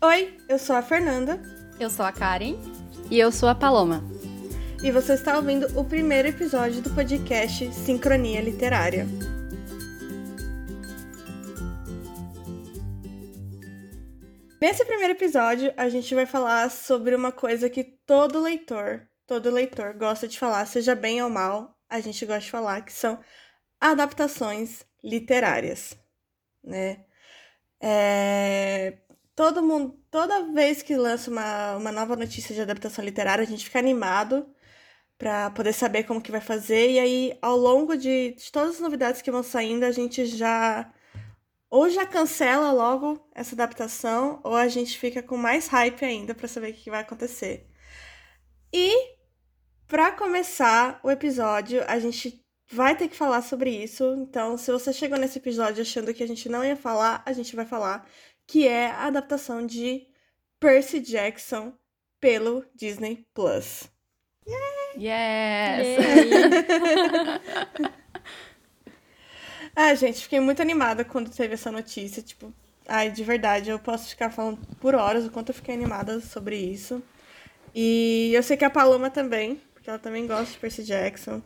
Oi, eu sou a Fernanda. Eu sou a Karen. E eu sou a Paloma. E você está ouvindo o primeiro episódio do podcast Sincronia Literária. Nesse primeiro episódio, a gente vai falar sobre uma coisa que todo leitor, todo leitor gosta de falar, seja bem ou mal, a gente gosta de falar, que são adaptações literárias, né? É... Todo mundo, toda vez que lança uma, uma nova notícia de adaptação literária, a gente fica animado para poder saber como que vai fazer. E aí, ao longo de, de todas as novidades que vão saindo, a gente já ou já cancela logo essa adaptação, ou a gente fica com mais hype ainda para saber o que vai acontecer. E para começar o episódio, a gente vai ter que falar sobre isso. Então, se você chegou nesse episódio achando que a gente não ia falar, a gente vai falar, que é a adaptação de Percy Jackson pelo Disney Plus. Yes! ah, gente, fiquei muito animada quando teve essa notícia. Tipo, ai, de verdade, eu posso ficar falando por horas o quanto eu fiquei animada sobre isso. E eu sei que a Paloma também, porque ela também gosta de Percy Jackson.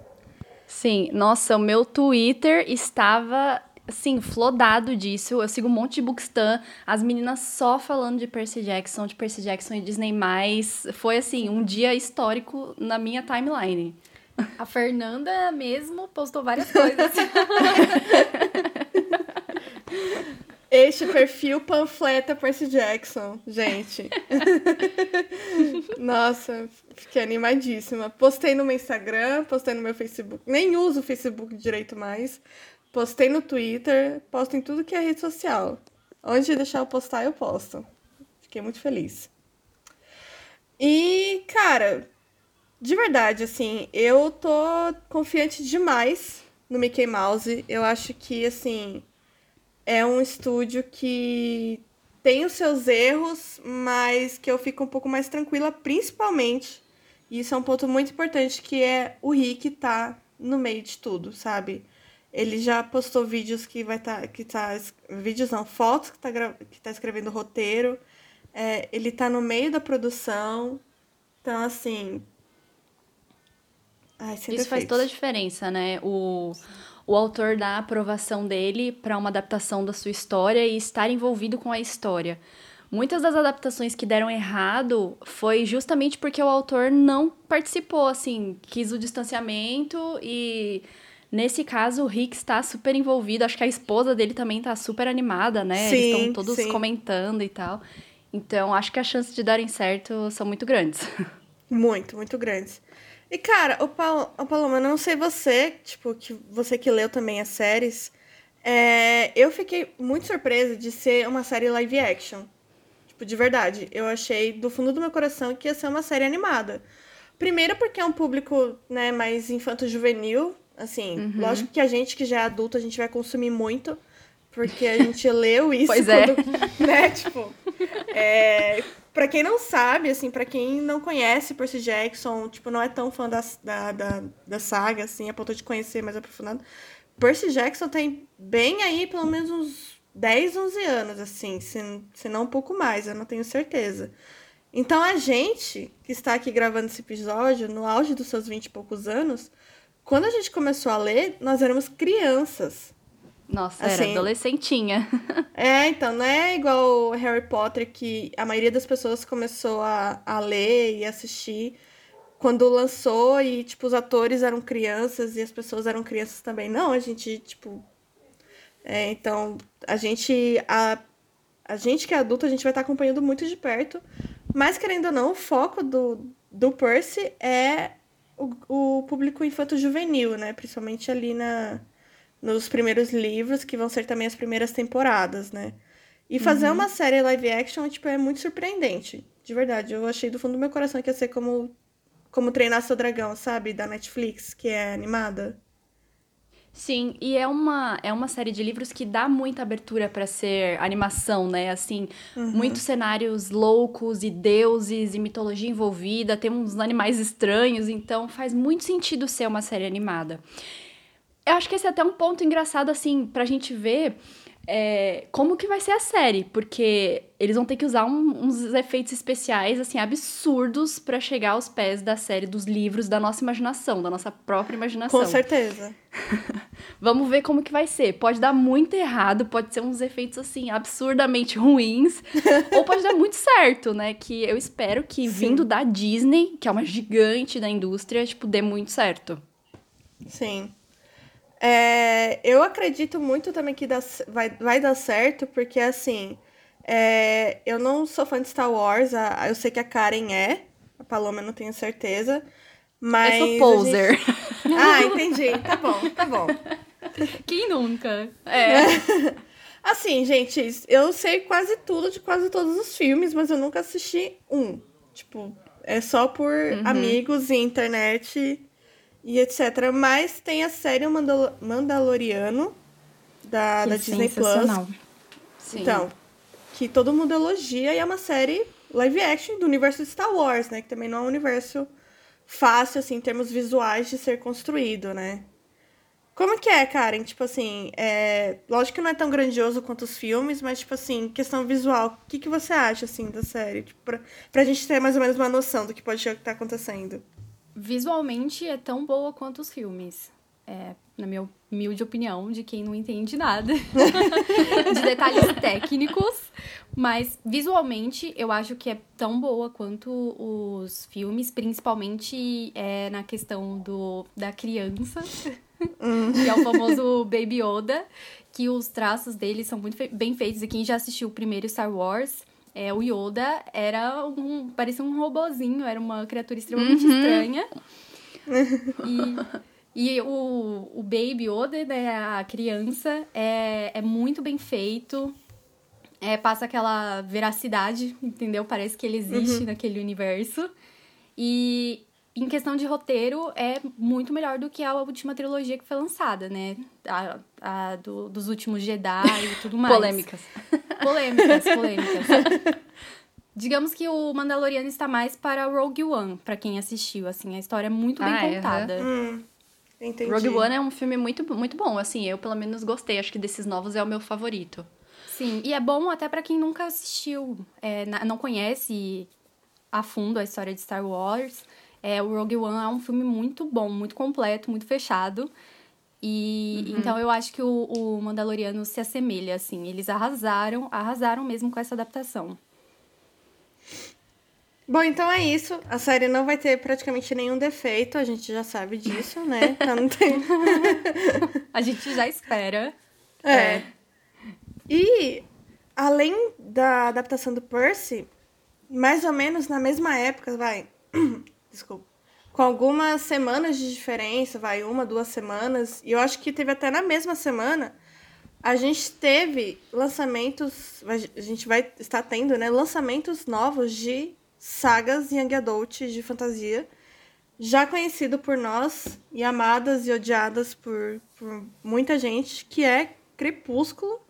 Sim, nossa, o meu Twitter estava assim, flodado disso. Eu sigo um monte de bookstan, as meninas só falando de Percy Jackson, de Percy Jackson e Disney+. Foi, assim, um dia histórico na minha timeline. A Fernanda mesmo postou várias coisas. Este perfil panfleta Percy Jackson, gente. Nossa, fiquei animadíssima. Postei no meu Instagram, postei no meu Facebook. Nem uso o Facebook direito mais. Postei no Twitter, posto em tudo que é rede social. Onde deixar eu postar, eu posto. Fiquei muito feliz. E, cara, de verdade, assim, eu tô confiante demais no Mickey Mouse. Eu acho que, assim, é um estúdio que tem os seus erros, mas que eu fico um pouco mais tranquila, principalmente. E isso é um ponto muito importante, que é o Rick tá no meio de tudo, sabe? Ele já postou vídeos que vai estar. Tá, que tá. Vídeos não, fotos que tá, que tá escrevendo roteiro. É, ele tá no meio da produção. Então, assim. Ai, Isso faz toda a diferença, né? O, o autor dá a aprovação dele para uma adaptação da sua história e estar envolvido com a história. Muitas das adaptações que deram errado foi justamente porque o autor não participou, assim, quis o distanciamento e Nesse caso, o Rick está super envolvido. Acho que a esposa dele também está super animada, né? Sim, Eles estão todos sim. comentando e tal. Então, acho que as chances de darem certo são muito grandes. Muito, muito grandes. E, cara, o, Pal o Paloma, não sei você, tipo, que você que leu também as séries, é, eu fiquei muito surpresa de ser uma série live action. Tipo, de verdade. Eu achei do fundo do meu coração que ia ser uma série animada. Primeiro porque é um público, né, mais infanto-juvenil, Assim, uhum. lógico que a gente que já é adulto, a gente vai consumir muito, porque a gente leu isso. Pois é. quando, é. Né, tipo, é, pra quem não sabe, assim, para quem não conhece Percy Jackson, tipo, não é tão fã da, da, da, da saga, assim, a ponto de conhecer mais aprofundado. Percy Jackson tem bem aí, pelo menos uns 10, 11 anos, assim, se, se não um pouco mais, eu não tenho certeza. Então a gente que está aqui gravando esse episódio, no auge dos seus 20 e poucos anos, quando a gente começou a ler, nós éramos crianças. Nossa, assim, era adolescentinha. é, então, não é igual Harry Potter que a maioria das pessoas começou a, a ler e assistir quando lançou e, tipo, os atores eram crianças e as pessoas eram crianças também. Não, a gente, tipo. É, então, a gente. A, a gente que é adulto, a gente vai estar acompanhando muito de perto. Mas, querendo ou não, o foco do, do Percy é o, o público infanto-juvenil, né? Principalmente ali na, nos primeiros livros, que vão ser também as primeiras temporadas, né? E fazer uhum. uma série live action, tipo, é muito surpreendente. De verdade. Eu achei do fundo do meu coração que ia ser como, como Treinar Seu Dragão, sabe? Da Netflix, que é animada. Sim, e é uma, é uma série de livros que dá muita abertura para ser animação, né? Assim, uhum. muitos cenários loucos e deuses e mitologia envolvida, tem uns animais estranhos, então faz muito sentido ser uma série animada. Eu acho que esse é até um ponto engraçado, assim, pra gente ver é, como que vai ser a série, porque eles vão ter que usar um, uns efeitos especiais, assim, absurdos para chegar aos pés da série dos livros da nossa imaginação, da nossa própria imaginação. Com certeza. Vamos ver como que vai ser. Pode dar muito errado, pode ser uns efeitos, assim, absurdamente ruins, ou pode dar muito certo, né? Que eu espero que, Sim. vindo da Disney, que é uma gigante da indústria, tipo, dê muito certo. Sim. É, eu acredito muito também que dá, vai, vai dar certo, porque assim, é, eu não sou fã de Star Wars, a, eu sei que a Karen é, a Paloma eu não tenho certeza. Mas. Eu sou poser. Gente... Ah, entendi. Tá bom, tá bom. Quem nunca? É. Assim, gente, eu sei quase tudo de quase todos os filmes, mas eu nunca assisti um. Tipo, é só por uhum. amigos e internet e etc. Mas tem a série Mandal Mandaloriano da, da Disney Plus. Sim. Então, que todo mundo elogia e é uma série live action do universo de Star Wars, né? Que também não é um universo fácil, assim, em termos visuais de ser construído, né? Como que é, Karen? Tipo assim, é... lógico que não é tão grandioso quanto os filmes, mas, tipo assim, questão visual, o que, que você acha, assim, da série? Tipo, pra, pra gente ter mais ou menos uma noção do que pode estar acontecendo visualmente é tão boa quanto os filmes. É, na minha humilde opinião, de quem não entende nada de detalhes técnicos. Mas visualmente eu acho que é tão boa quanto os filmes, principalmente é, na questão do, da criança, hum. que é o famoso Baby Yoda, que os traços dele são muito bem feitos. E quem já assistiu o primeiro Star Wars é, o Yoda era um. parecia um robozinho, era uma criatura extremamente uhum. estranha. E, e o, o Baby Yoda, né, a criança, é, é muito bem feito. É, passa aquela veracidade, entendeu? Parece que ele existe uhum. naquele universo. E em questão de roteiro, é muito melhor do que a última trilogia que foi lançada, né? A, a do, dos últimos Jedi e tudo mais. Polêmicas. Polêmicas, polêmicas. Digamos que o Mandaloriano está mais para Rogue One, para quem assistiu, assim, a história é muito bem ah, é, contada. É, hum, entendi. Rogue One é um filme muito, muito bom, assim, eu pelo menos gostei, acho que desses novos é o meu favorito. Sim, e é bom até para quem nunca assistiu, é, não conhece a fundo a história de Star Wars, é, o Rogue One é um filme muito bom, muito completo, muito fechado. E uhum. então eu acho que o, o Mandaloriano se assemelha, assim. Eles arrasaram, arrasaram mesmo com essa adaptação. Bom, então é isso. A série não vai ter praticamente nenhum defeito, a gente já sabe disso, né? Então não tem. a gente já espera. É. é. E além da adaptação do Percy, mais ou menos na mesma época, vai desculpa, com algumas semanas de diferença, vai uma, duas semanas, e eu acho que teve até na mesma semana, a gente teve lançamentos, a gente vai estar tendo, né, lançamentos novos de sagas young adult de fantasia, já conhecido por nós e amadas e odiadas por, por muita gente, que é Crepúsculo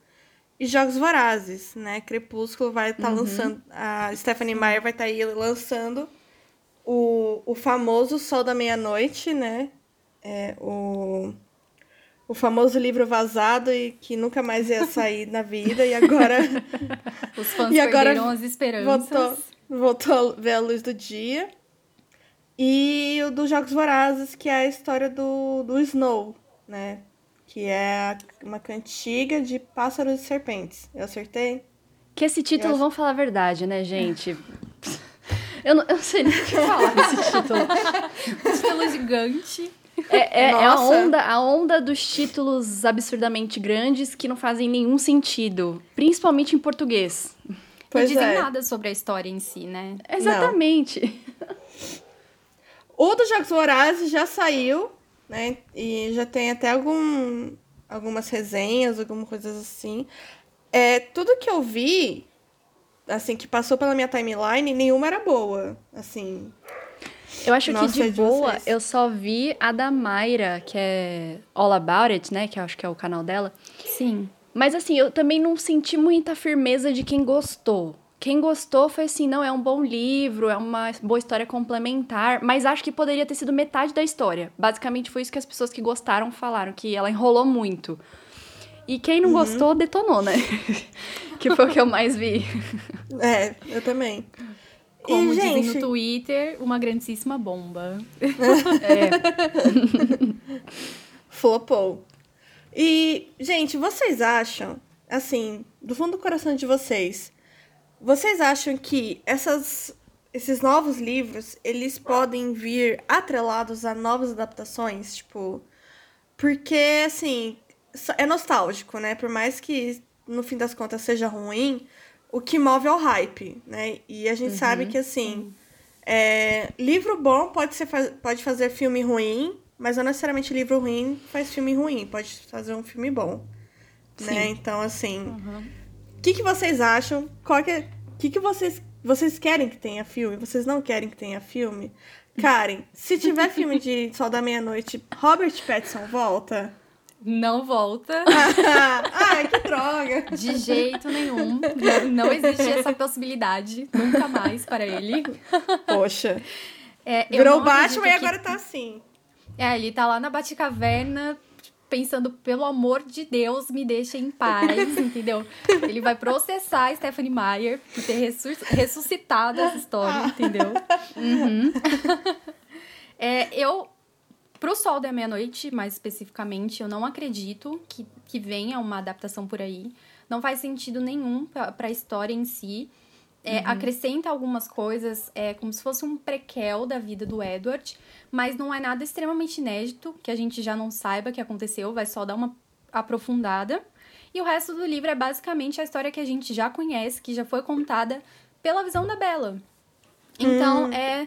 e Jogos Vorazes, né? Crepúsculo vai estar tá uhum. lançando, a Stephanie Meyer vai estar tá aí lançando o, o famoso Sol da Meia-Noite, né? É, o, o famoso livro vazado e que nunca mais ia sair na vida e agora os fãs e agora perderam as esperanças. Voltou, voltou a ver a luz do dia. E o dos Jogos Vorazes, que é a história do, do Snow, né? Que é uma cantiga de pássaros e serpentes. Eu acertei? Que esse título, acho... vamos falar a verdade, né, gente? Eu não, eu não sei nem o que falar desse título. um título gigante. É, é, é, a, onda, a onda dos títulos absurdamente grandes que não fazem nenhum sentido. Principalmente em português. Pois não dizem é. nada sobre a história em si, né? Exatamente. O dos Jogos Vorazes já saiu, né? E já tem até algum, algumas resenhas, algumas coisas assim. É, tudo que eu vi assim, que passou pela minha timeline, nenhuma era boa, assim. Eu acho Nossa, que de boa, eu só vi a da Mayra, que é All About It, né? Que eu acho que é o canal dela. Sim. Mas assim, eu também não senti muita firmeza de quem gostou. Quem gostou foi assim, não, é um bom livro, é uma boa história complementar, mas acho que poderia ter sido metade da história. Basicamente foi isso que as pessoas que gostaram falaram, que ela enrolou muito. E quem não uhum. gostou, detonou, né? que foi o que eu mais vi. É, eu também. Como e, dizem gente... no Twitter, uma grandíssima bomba. é. Flopou. E, gente, vocês acham, assim, do fundo do coração de vocês, vocês acham que essas, esses novos livros, eles podem vir atrelados a novas adaptações? Tipo, porque, assim, é nostálgico, né? Por mais que no fim das contas seja ruim, o que move é o hype, né? E a gente uhum. sabe que, assim, é, livro bom pode, ser, pode fazer filme ruim, mas não necessariamente livro ruim faz filme ruim, pode fazer um filme bom. Né? Sim. Né? Então, assim, o uhum. que, que vocês acham? Qual que, é, que, que vocês, vocês querem que tenha filme? Vocês não querem que tenha filme? Karen, se tiver filme de Sol da Meia-Noite, Robert Pattinson volta? Não volta. Ai, que droga. De jeito nenhum. Não, não existe essa possibilidade. Nunca mais para ele. Poxa. É, Virou o Batman que... e agora tá assim. É, ele tá lá na Batcaverna pensando, pelo amor de Deus, me deixa em paz, entendeu? Ele vai processar a Stephanie Meyer por ter ressuscitado essa história, entendeu? Uhum. é, eu, pro Sol da Meia-Noite, mais especificamente, eu não acredito que, que venha uma adaptação por aí. Não faz sentido nenhum para a história em si. É, uhum. Acrescenta algumas coisas, é como se fosse um prequel da vida do Edward, mas não é nada extremamente inédito que a gente já não saiba que aconteceu, vai só dar uma aprofundada. E o resto do livro é basicamente a história que a gente já conhece, que já foi contada pela visão da Bella. Então, hum. é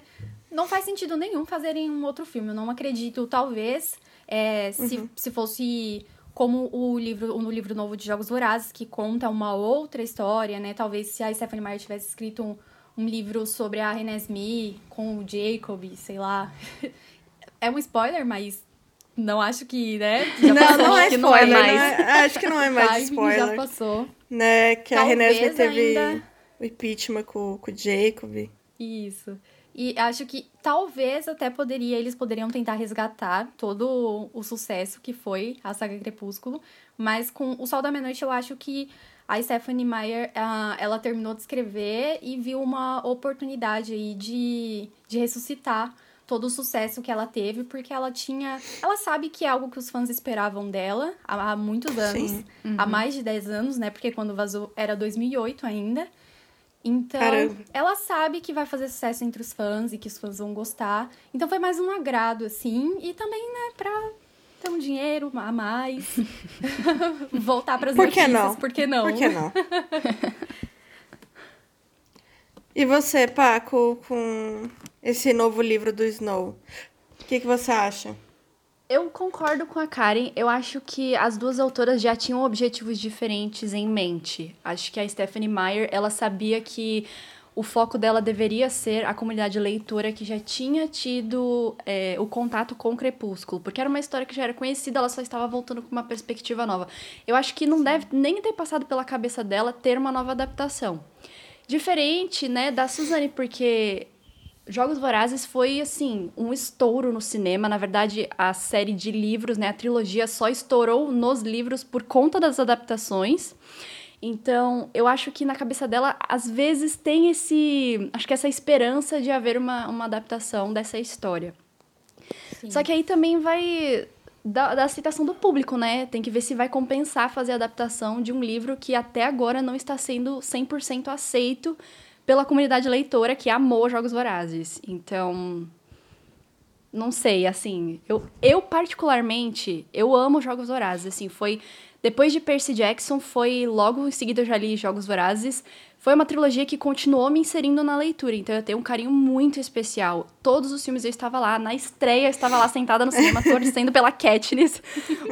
não faz sentido nenhum fazerem um outro filme. Eu não acredito, talvez, é, se, uhum. se fosse como o livro, no livro novo de Jogos Vorazes, que conta uma outra história, né? Talvez se a Stephanie Meyer tivesse escrito um, um livro sobre a René Smith com o Jacob, sei lá. é um spoiler, mas não acho que, né? Já não, não é spoiler, não é mais. Não é, acho que não é mais spoiler. Já passou. Né, que Talvez a René Smith teve ainda... o impeachment com, com o Jacob. Isso. E acho que talvez até poderia, eles poderiam tentar resgatar todo o sucesso que foi a saga Crepúsculo, mas com O Sol da Meia-Noite eu acho que a Stephanie Meyer, uh, ela terminou de escrever e viu uma oportunidade aí de, de ressuscitar todo o sucesso que ela teve, porque ela tinha. Ela sabe que é algo que os fãs esperavam dela há, há muitos anos uhum. há mais de 10 anos, né? Porque quando vazou era 2008 ainda. Então, Caramba. ela sabe que vai fazer sucesso entre os fãs e que os fãs vão gostar. Então foi mais um agrado, assim. E também, né, pra ter um dinheiro a mais. Voltar para as Por que não? Por que não? Por que não? e você, Paco, com esse novo livro do Snow, o que, que você acha? Eu concordo com a Karen. Eu acho que as duas autoras já tinham objetivos diferentes em mente. Acho que a Stephanie Meyer, ela sabia que o foco dela deveria ser a comunidade leitora que já tinha tido é, o contato com o Crepúsculo, porque era uma história que já era conhecida, ela só estava voltando com uma perspectiva nova. Eu acho que não deve nem ter passado pela cabeça dela ter uma nova adaptação. Diferente, né, da Suzane, porque Jogos Vorazes foi, assim, um estouro no cinema. Na verdade, a série de livros, né, a trilogia só estourou nos livros por conta das adaptações. Então, eu acho que na cabeça dela, às vezes, tem esse. Acho que essa esperança de haver uma, uma adaptação dessa história. Sim. Só que aí também vai. Da, da aceitação do público, né? Tem que ver se vai compensar fazer a adaptação de um livro que até agora não está sendo 100% aceito pela comunidade leitora que amou Jogos Vorazes. Então, não sei, assim, eu, eu particularmente, eu amo Jogos Vorazes, assim, foi depois de Percy Jackson, foi logo em seguida eu já li Jogos Vorazes. Foi uma trilogia que continuou me inserindo na leitura, então eu tenho um carinho muito especial. Todos os filmes eu estava lá, na estreia eu estava lá sentada no cinema torcendo pela Katniss,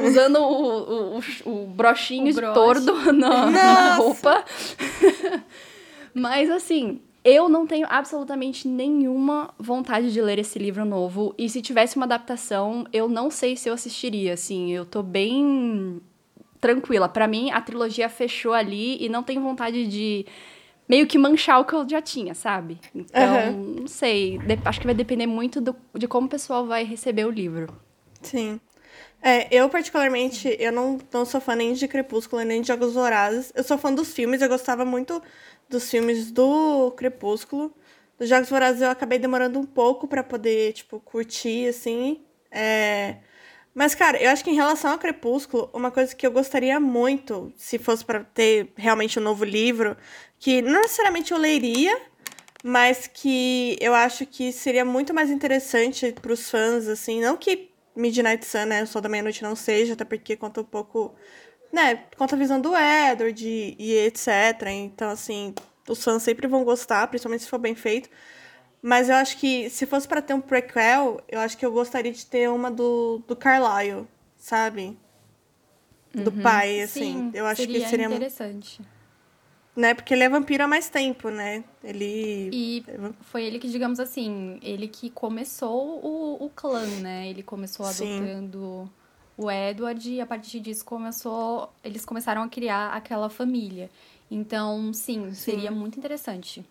usando o, o, o, o brochinho o de tordo na, na roupa. Mas assim, eu não tenho absolutamente nenhuma vontade de ler esse livro novo. E se tivesse uma adaptação, eu não sei se eu assistiria. Assim, eu tô bem tranquila. Para mim, a trilogia fechou ali e não tenho vontade de meio que manchar o que eu já tinha, sabe? Então, uhum. não sei. acho que vai depender muito do, de como o pessoal vai receber o livro. Sim. É, eu particularmente, eu não, não sou fã nem de Crepúsculo, nem de Jogos Vorazes. Eu sou fã dos filmes, eu gostava muito dos filmes do Crepúsculo. Dos Jogos Vorazes eu acabei demorando um pouco para poder, tipo, curtir, assim. É... Mas, cara, eu acho que em relação ao Crepúsculo, uma coisa que eu gostaria muito, se fosse para ter realmente um novo livro, que não necessariamente eu leria, mas que eu acho que seria muito mais interessante para os fãs, assim, não que Midnight Sun, né, o Sol da Meia-Noite não seja, até porque conta um pouco, né, conta a visão do Edward e, e etc. Então, assim, os fãs sempre vão gostar, principalmente se for bem feito. Mas eu acho que se fosse para ter um prequel, eu acho que eu gostaria de ter uma do, do Carlyle, sabe? Do uhum. pai, assim. Sim, eu acho seria que seria interessante. Né? Porque ele é vampiro há mais tempo, né? Ele. E foi ele que, digamos assim, ele que começou o, o clã, né? Ele começou adotando Sim. O Edward e a partir disso começou. Eles começaram a criar aquela família. Então, sim, seria sim. muito interessante.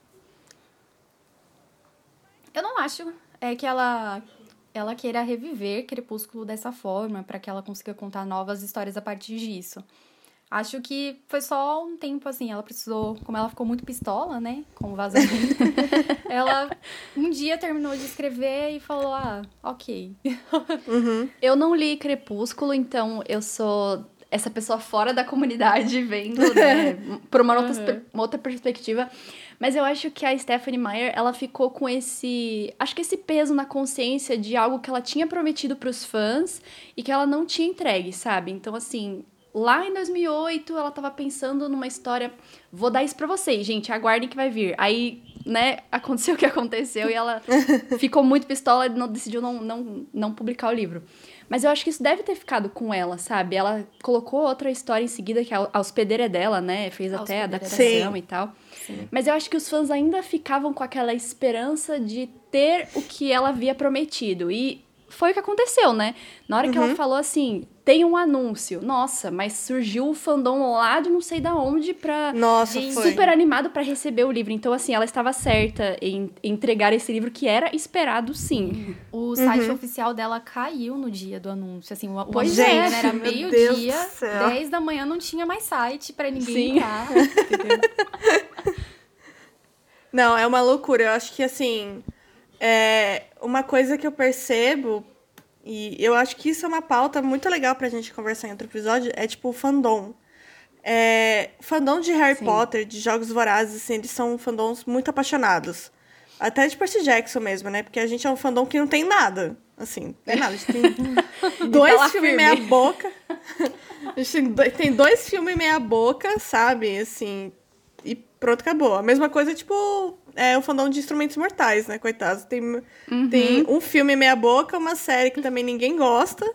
Eu não acho é que ela ela queira reviver Crepúsculo dessa forma, para que ela consiga contar novas histórias a partir disso. Acho que foi só um tempo assim, ela precisou, como ela ficou muito pistola, né, com o vazamento, ela um dia terminou de escrever e falou: "Ah, OK". Uhum. Eu não li Crepúsculo, então eu sou essa pessoa fora da comunidade vendo, né, por uma, outra, uhum. uma outra perspectiva. Mas eu acho que a Stephanie Meyer, ela ficou com esse, acho que esse peso na consciência de algo que ela tinha prometido para os fãs e que ela não tinha entregue, sabe? Então assim, lá em 2008 ela tava pensando numa história, vou dar isso para vocês, gente, aguardem que vai vir. Aí, né, aconteceu o que aconteceu e ela ficou muito pistola e não, decidiu não, não, não publicar o livro. Mas eu acho que isso deve ter ficado com ela, sabe? Ela colocou outra história em seguida, que é a hospedeira dela, né? Fez até a adaptação e tal. Sim. Mas eu acho que os fãs ainda ficavam com aquela esperança de ter o que ela havia prometido. E foi o que aconteceu, né? Na hora que ela uhum. falou assim, tem um anúncio. Nossa, mas surgiu o fandom lá de não sei da onde pra. Nossa, foi. Super animado para receber o livro. Então, assim, ela estava certa em entregar esse livro que era esperado, sim. O site uhum. oficial dela caiu no dia do anúncio. Assim, o, pois é, né? era meio-dia, 10 da manhã não tinha mais site para ninguém sim. entrar. não, é uma loucura. Eu acho que, assim. É, uma coisa que eu percebo, e eu acho que isso é uma pauta muito legal pra gente conversar em outro episódio, é tipo o fandom. É, fandom de Harry Sim. Potter, de Jogos Vorazes, assim, eles são fandoms muito apaixonados. Até de Percy Jackson mesmo, né? Porque a gente é um fandom que não tem nada. Assim, tem nada. A gente tem dois tá filmes meia boca. a gente tem dois filmes meia boca, sabe? Assim, pronto, acabou. A mesma coisa, tipo, é o fandom de Instrumentos Mortais, né? Coitados. Tem, uhum. tem um filme meia boca, uma série que também ninguém gosta.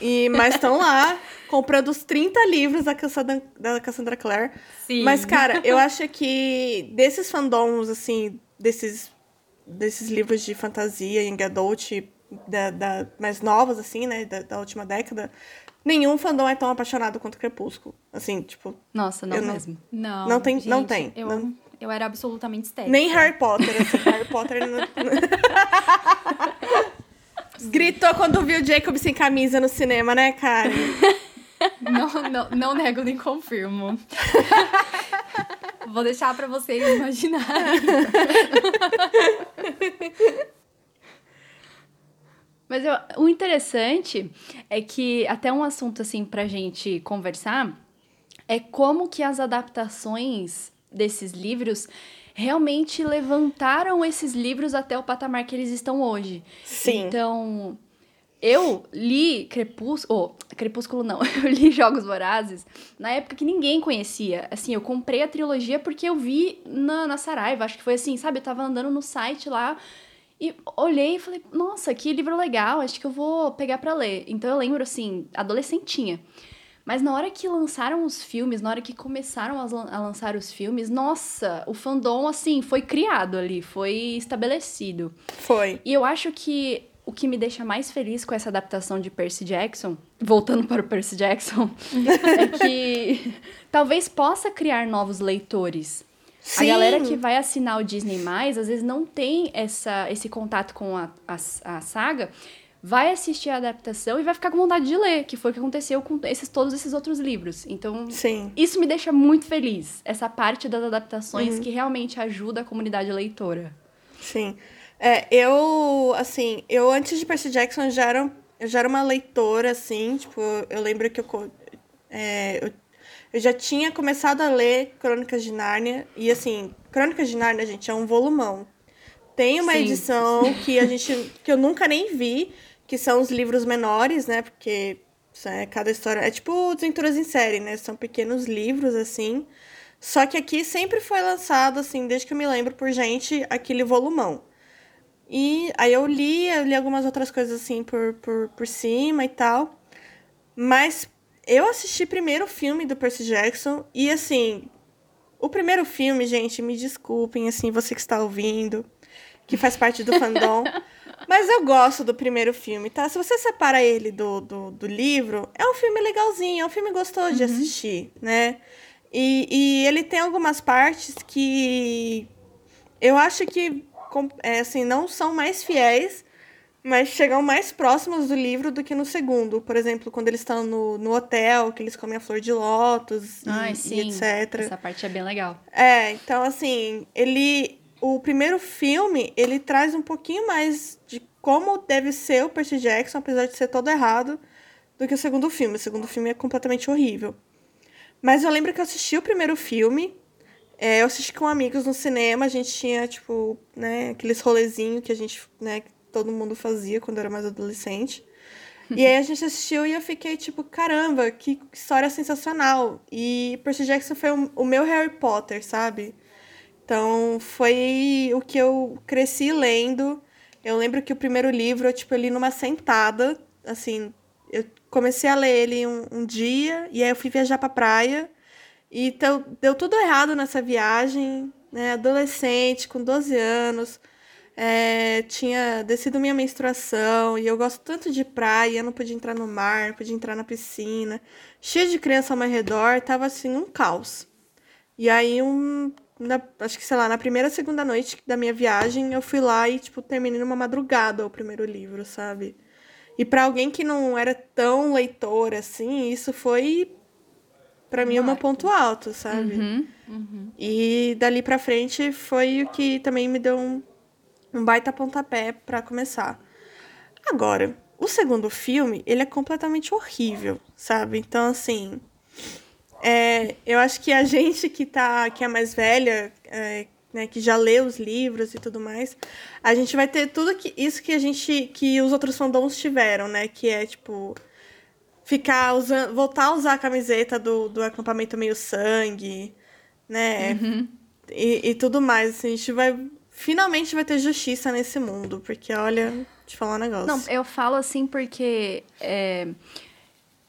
E, mas estão lá comprando os 30 livros da Cassandra, da Cassandra Clare. Sim. Mas, cara, eu acho que desses fandoms, assim, desses, desses livros de fantasia, young adult, da, da, mais novos, assim, né, da, da última década, nenhum fandom é tão apaixonado quanto Crepúsculo. Assim, tipo. Nossa, não mesmo. Não. Não tem. Gente, não tem. Eu, não. eu era absolutamente estética. Nem Harry Potter, assim. Harry Potter. Não... Gritou quando viu o Jacob sem camisa no cinema, né, cara? não, não, não nego nem confirmo. Vou deixar para vocês imaginarem. Mas eu, o interessante é que até um assunto assim pra gente conversar é como que as adaptações desses livros realmente levantaram esses livros até o patamar que eles estão hoje. Sim. Então, eu li Crepúsculo, oh, Crepúsculo não, eu li Jogos Vorazes na época que ninguém conhecia. Assim, eu comprei a trilogia porque eu vi na, na Saraiva, acho que foi assim, sabe? Eu tava andando no site lá, e olhei e falei, nossa, que livro legal, acho que eu vou pegar para ler. Então eu lembro, assim, adolescentinha. Mas na hora que lançaram os filmes, na hora que começaram a, lançar os filmes, nossa, o fandom, assim, foi criado ali, foi estabelecido. Foi. E eu acho que o que me deixa mais feliz com essa adaptação de Percy Jackson, voltando para o Percy Jackson, é que talvez possa criar novos leitores. Sim. A galera que vai assinar o Disney+, às vezes não tem essa, esse contato com a, a, a saga, vai assistir a adaptação e vai ficar com vontade de ler, que foi o que aconteceu com esses, todos esses outros livros. Então, Sim. isso me deixa muito feliz, essa parte das adaptações uhum. que realmente ajuda a comunidade leitora. Sim. É, eu, assim, eu antes de Percy Jackson já era, eu já era uma leitora, assim, tipo, eu lembro que eu, é, eu, eu já tinha começado a ler Crônicas de Nárnia, e assim, Crônicas de Nárnia, gente, é um volumão. Tem uma Sim. edição que a gente que eu nunca nem vi, que são os livros menores, né? Porque é, cada história é tipo Desventuras em série, né? São pequenos livros assim. Só que aqui sempre foi lançado assim, desde que eu me lembro por gente, aquele volumão. E aí eu li, eu li algumas outras coisas assim por, por, por cima e tal. Mas eu assisti primeiro o filme do Percy Jackson e assim, o primeiro filme, gente, me desculpem assim, você que está ouvindo, que faz parte do fandom. Mas eu gosto do primeiro filme, tá? Se você separa ele do, do, do livro, é um filme legalzinho, é um filme gostoso uhum. de assistir, né? E, e ele tem algumas partes que eu acho que é, assim, não são mais fiéis, mas chegam mais próximos do livro do que no segundo. Por exemplo, quando eles estão no, no hotel, que eles comem a flor de lótus Ai, e, sim. e etc. Essa parte é bem legal. É, então assim, ele o primeiro filme, ele traz um pouquinho mais de como deve ser o Percy Jackson, apesar de ser todo errado, do que o segundo filme. O segundo filme é completamente horrível. Mas eu lembro que eu assisti o primeiro filme, é, eu assisti com amigos no cinema, a gente tinha, tipo, né, aqueles rolezinhos que a gente, né, todo mundo fazia quando era mais adolescente. E aí a gente assistiu e eu fiquei tipo, caramba, que história sensacional. E Percy Jackson foi o, o meu Harry Potter, sabe? Então, foi o que eu cresci lendo. Eu lembro que o primeiro livro, eu, tipo, eu li numa sentada, assim, eu comecei a ler ele um, um dia, e aí eu fui viajar pra praia, e então, deu tudo errado nessa viagem, né, adolescente, com 12 anos, é, tinha descido minha menstruação, e eu gosto tanto de praia, eu não podia entrar no mar, podia entrar na piscina, cheio de criança ao meu redor, tava assim, um caos. E aí, um na, acho que, sei lá, na primeira, segunda noite da minha viagem, eu fui lá e, tipo, terminei numa madrugada o primeiro livro, sabe? E para alguém que não era tão leitor assim, isso foi para mim um ponto alto, sabe? Uhum, uhum. E dali para frente foi o que também me deu um, um baita pontapé para começar. Agora, o segundo filme, ele é completamente horrível, sabe? Então, assim, é, eu acho que a gente que, tá, que é mais velha, é, né, que já lê os livros e tudo mais, a gente vai ter tudo que, isso que a gente. que os outros fandoms tiveram, né? Que é tipo. Ficar usando. voltar a usar a camiseta do, do acampamento meio sangue, né? Uhum. E, e tudo mais. Assim, a gente vai. Finalmente vai ter justiça nesse mundo, porque olha, te falar um negócio. Não, eu falo assim porque. É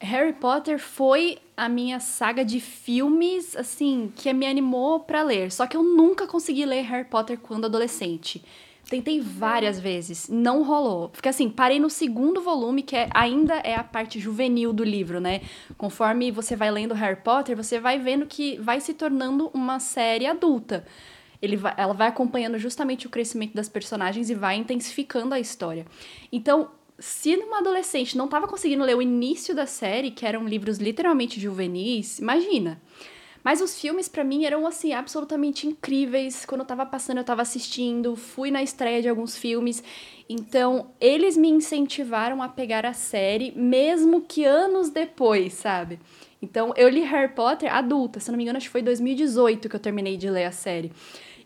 Harry Potter foi a minha saga de filmes, assim, que me animou para ler. Só que eu nunca consegui ler Harry Potter quando adolescente. Tentei várias vezes, não rolou. Porque assim, parei no segundo volume, que é, ainda é a parte juvenil do livro, né? Conforme você vai lendo Harry Potter, você vai vendo que vai se tornando uma série adulta. Ele vai, ela vai acompanhando justamente o crescimento das personagens e vai intensificando a história. Então, se uma adolescente não estava conseguindo ler o início da série, que eram livros literalmente juvenis, imagina. Mas os filmes para mim eram assim absolutamente incríveis. Quando eu tava passando, eu tava assistindo, fui na estreia de alguns filmes. Então, eles me incentivaram a pegar a série mesmo que anos depois, sabe? Então, eu li Harry Potter adulta, se não me engano, acho que foi 2018 que eu terminei de ler a série.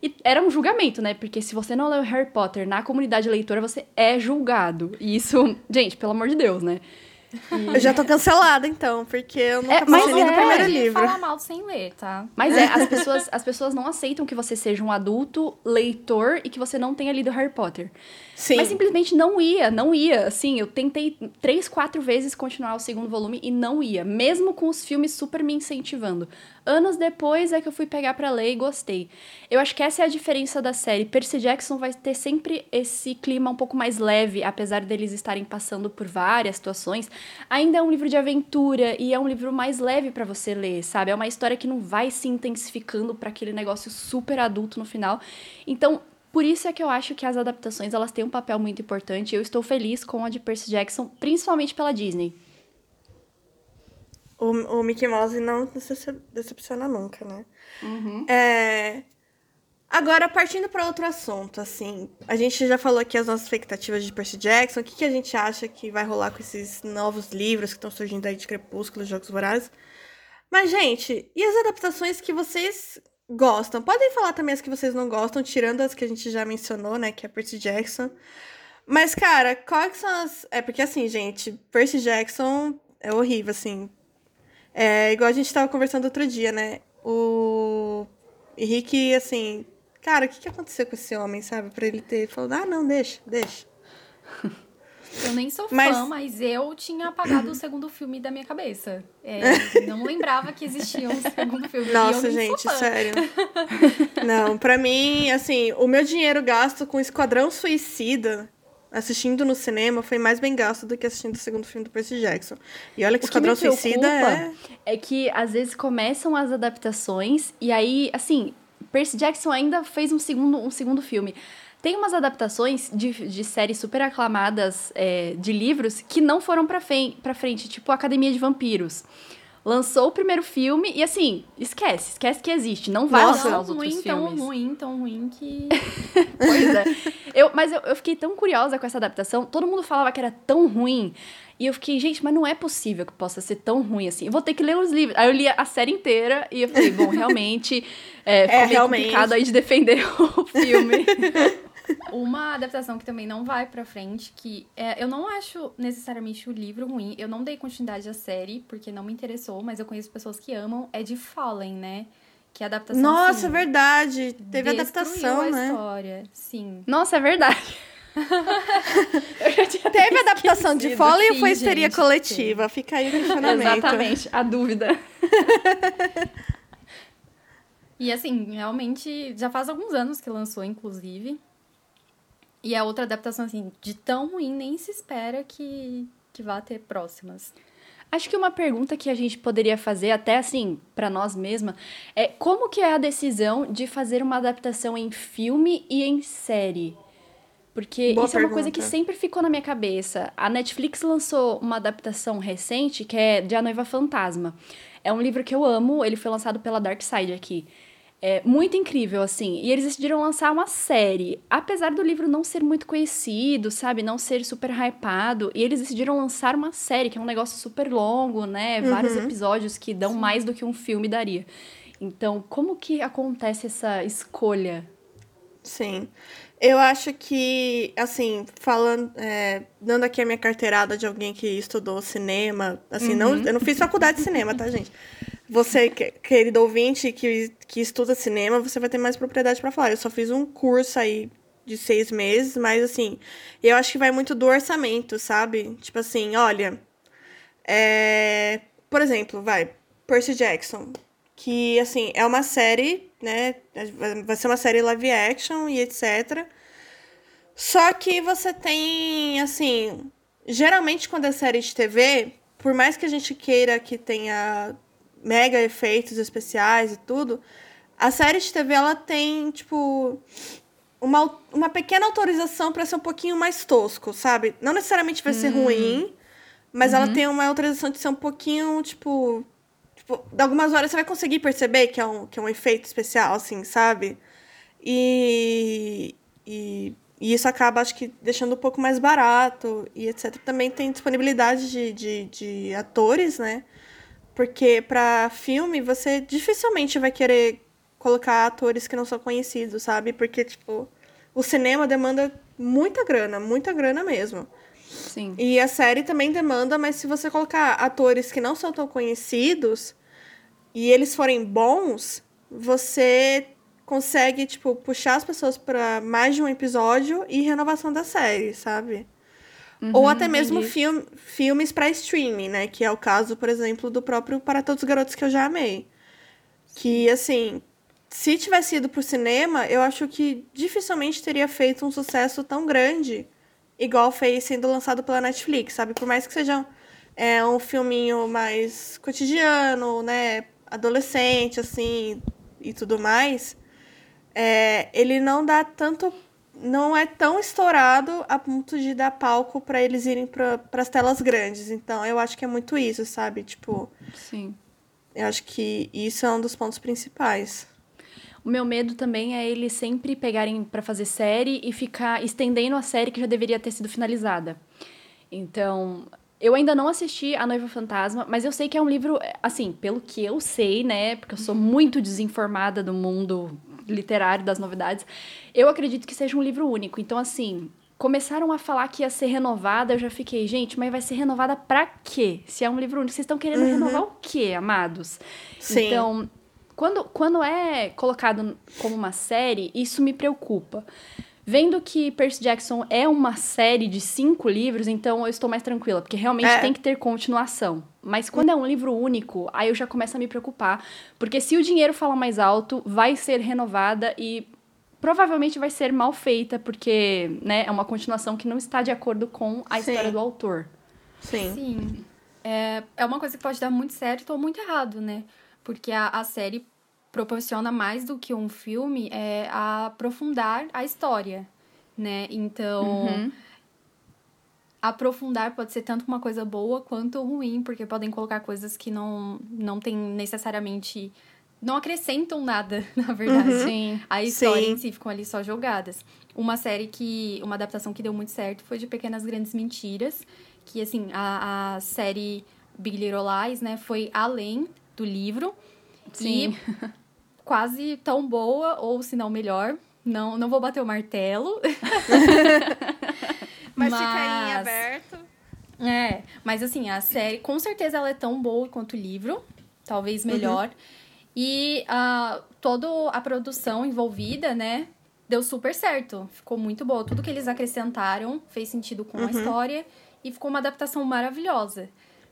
E era um julgamento, né? Porque se você não leu Harry Potter na comunidade leitora, você é julgado. E isso, gente, pelo amor de Deus, né? E... Eu já tô cancelada, então, porque eu nunca é, passei nem do é, primeiro livro. fala mal sem ler, tá? Mas é, as pessoas, as pessoas não aceitam que você seja um adulto leitor e que você não tenha lido Harry Potter. Sim. Mas simplesmente não ia, não ia. Assim, eu tentei três, quatro vezes continuar o segundo volume e não ia. Mesmo com os filmes super me incentivando. Anos depois é que eu fui pegar para ler e gostei. Eu acho que essa é a diferença da série. Percy Jackson vai ter sempre esse clima um pouco mais leve, apesar deles estarem passando por várias situações. Ainda é um livro de aventura e é um livro mais leve para você ler, sabe? É uma história que não vai se intensificando para aquele negócio super adulto no final. Então, Por isso é que eu acho que as adaptações elas têm um papel muito importante. Eu estou feliz com a de Percy Jackson, principalmente pela Disney. O, o Mickey Mouse não decepciona nunca, né? Uhum. É... Agora, partindo para outro assunto, assim, a gente já falou aqui as nossas expectativas de Percy Jackson, o que, que a gente acha que vai rolar com esses novos livros que estão surgindo aí de Crepúsculo, Jogos Vorazes. Mas, gente, e as adaptações que vocês gostam? Podem falar também as que vocês não gostam, tirando as que a gente já mencionou, né, que é Percy Jackson. Mas, cara, quais são as... É porque, assim, gente, Percy Jackson é horrível, assim. É igual a gente tava conversando outro dia, né? O Henrique, assim, cara, o que, que aconteceu com esse homem, sabe? Pra ele ter falado, ah, não, deixa, deixa. Eu nem sou mas... fã, mas eu tinha apagado o segundo filme da minha cabeça. É, não lembrava que existia um segundo filme. Nossa, gente, sério. Não, pra mim, assim, o meu dinheiro gasto com Esquadrão Suicida assistindo no cinema foi mais bem gasto do que assistindo o segundo filme do Percy Jackson. E olha que o Esquadrão que Suicida é. É que às vezes começam as adaptações e aí, assim, Percy Jackson ainda fez um segundo, um segundo filme. Tem umas adaptações de, de séries super aclamadas é, de livros que não foram pra, fe pra frente, tipo Academia de Vampiros. Lançou o primeiro filme e assim, esquece, esquece que existe, não vai Nossa, lançar os ruim, outros filmes. Tão ruim, tão ruim que. pois é. Eu, mas eu, eu fiquei tão curiosa com essa adaptação, todo mundo falava que era tão ruim. E eu fiquei, gente, mas não é possível que possa ser tão ruim assim. Eu vou ter que ler os livros. Aí eu li a série inteira e eu falei, bom, realmente é, ficou é, meio realmente. complicado aí de defender o filme. Uma adaptação que também não vai pra frente, que é, eu não acho necessariamente o livro ruim. Eu não dei continuidade à série, porque não me interessou, mas eu conheço pessoas que amam. É de Fallen, né? Que é a adaptação. Nossa, assim, verdade. Teve adaptação, a né? história. Sim. Nossa, é verdade. Teve adaptação de Foley ou foi histeria coletiva? Sim. Fica aí o questionamento. Exatamente, a dúvida. e assim, realmente, já faz alguns anos que lançou, inclusive. E é outra adaptação, assim, de tão ruim, nem se espera que, que vá ter próximas. Acho que uma pergunta que a gente poderia fazer, até assim, para nós mesma, é como que é a decisão de fazer uma adaptação em filme e em série? Porque Boa isso pergunta. é uma coisa que sempre ficou na minha cabeça. A Netflix lançou uma adaptação recente que é de A Noiva Fantasma. É um livro que eu amo, ele foi lançado pela Dark Side aqui. É muito incrível, assim. E eles decidiram lançar uma série. Apesar do livro não ser muito conhecido, sabe? Não ser super hypado. E eles decidiram lançar uma série, que é um negócio super longo, né? Uhum. Vários episódios que dão Sim. mais do que um filme daria. Então, como que acontece essa escolha? Sim. Eu acho que, assim, falando, é, dando aqui a minha carteirada de alguém que estudou cinema, assim, uhum. não, eu não fiz faculdade de cinema, tá, gente? Você, querido ouvinte, que, que estuda cinema, você vai ter mais propriedade para falar. Eu só fiz um curso aí de seis meses, mas, assim, eu acho que vai muito do orçamento, sabe? Tipo assim, olha, é, por exemplo, vai, Percy Jackson, que, assim, é uma série, né? Vai ser uma série live action e etc. Só que você tem, assim, geralmente quando é série de TV, por mais que a gente queira que tenha mega efeitos especiais e tudo, a série de TV ela tem, tipo, uma, uma pequena autorização para ser um pouquinho mais tosco, sabe? Não necessariamente vai ser hum. ruim, mas uhum. ela tem uma autorização de ser um pouquinho, tipo, Tipo, de algumas horas você vai conseguir perceber que é um, que é um efeito especial, assim, sabe? E, e, e isso acaba, acho que, deixando um pouco mais barato e etc. Também tem disponibilidade de, de, de atores, né? Porque para filme você dificilmente vai querer colocar atores que não são conhecidos, sabe? Porque, tipo, o cinema demanda muita grana, muita grana mesmo. Sim. E a série também demanda, mas se você colocar atores que não são tão conhecidos e eles forem bons, você consegue, tipo, puxar as pessoas para mais de um episódio e renovação da série, sabe? Uhum, Ou até mesmo film, filmes para streaming, né? Que é o caso, por exemplo, do próprio Para Todos os Garotos que eu já amei. Que, assim, se tivesse ido pro cinema, eu acho que dificilmente teria feito um sucesso tão grande igual fez sendo lançado pela Netflix, sabe? Por mais que seja é, um filminho mais cotidiano, né? Adolescente, assim, e tudo mais. é, ele não dá tanto. Não é tão estourado a ponto de dar palco para eles irem para as telas grandes. Então, eu acho que é muito isso, sabe? Tipo. Sim. Eu acho que isso é um dos pontos principais. O meu medo também é eles sempre pegarem para fazer série e ficar estendendo a série que já deveria ter sido finalizada. Então, eu ainda não assisti A Noiva Fantasma, mas eu sei que é um livro, assim, pelo que eu sei, né? Porque eu sou muito desinformada do mundo literário, das novidades. Eu acredito que seja um livro único. Então, assim, começaram a falar que ia ser renovada, eu já fiquei, gente, mas vai ser renovada pra quê? Se é um livro único, vocês estão querendo uhum. renovar o quê, amados? Sim. Então, quando, quando é colocado como uma série, isso me preocupa. Vendo que Percy Jackson é uma série de cinco livros, então eu estou mais tranquila, porque realmente é. tem que ter continuação. Mas quando é um livro único, aí eu já começo a me preocupar, porque se o dinheiro fala mais alto, vai ser renovada e provavelmente vai ser mal feita, porque né, é uma continuação que não está de acordo com a Sim. história do autor. Sim. Sim. É, é uma coisa que pode dar muito certo ou muito errado, né? Porque a, a série proporciona mais do que um filme é aprofundar a história, né? Então, uhum. aprofundar pode ser tanto uma coisa boa quanto ruim, porque podem colocar coisas que não, não tem necessariamente não acrescentam nada, na verdade. Uhum. Sim. A história Sim. em si ficam ali só jogadas. Uma série que. Uma adaptação que deu muito certo foi de Pequenas Grandes Mentiras. Que, assim, a, a série Big Little Lies, né, foi além do livro. Sim. E quase tão boa, ou se não melhor. Não, não vou bater o martelo. mas, mas fica em aberto. É, mas assim, a série, com certeza ela é tão boa quanto o livro. Talvez uhum. melhor. Uhum. E uh, toda a produção envolvida, né? Deu super certo. Ficou muito boa. Tudo que eles acrescentaram fez sentido com uhum. a história. E ficou uma adaptação maravilhosa.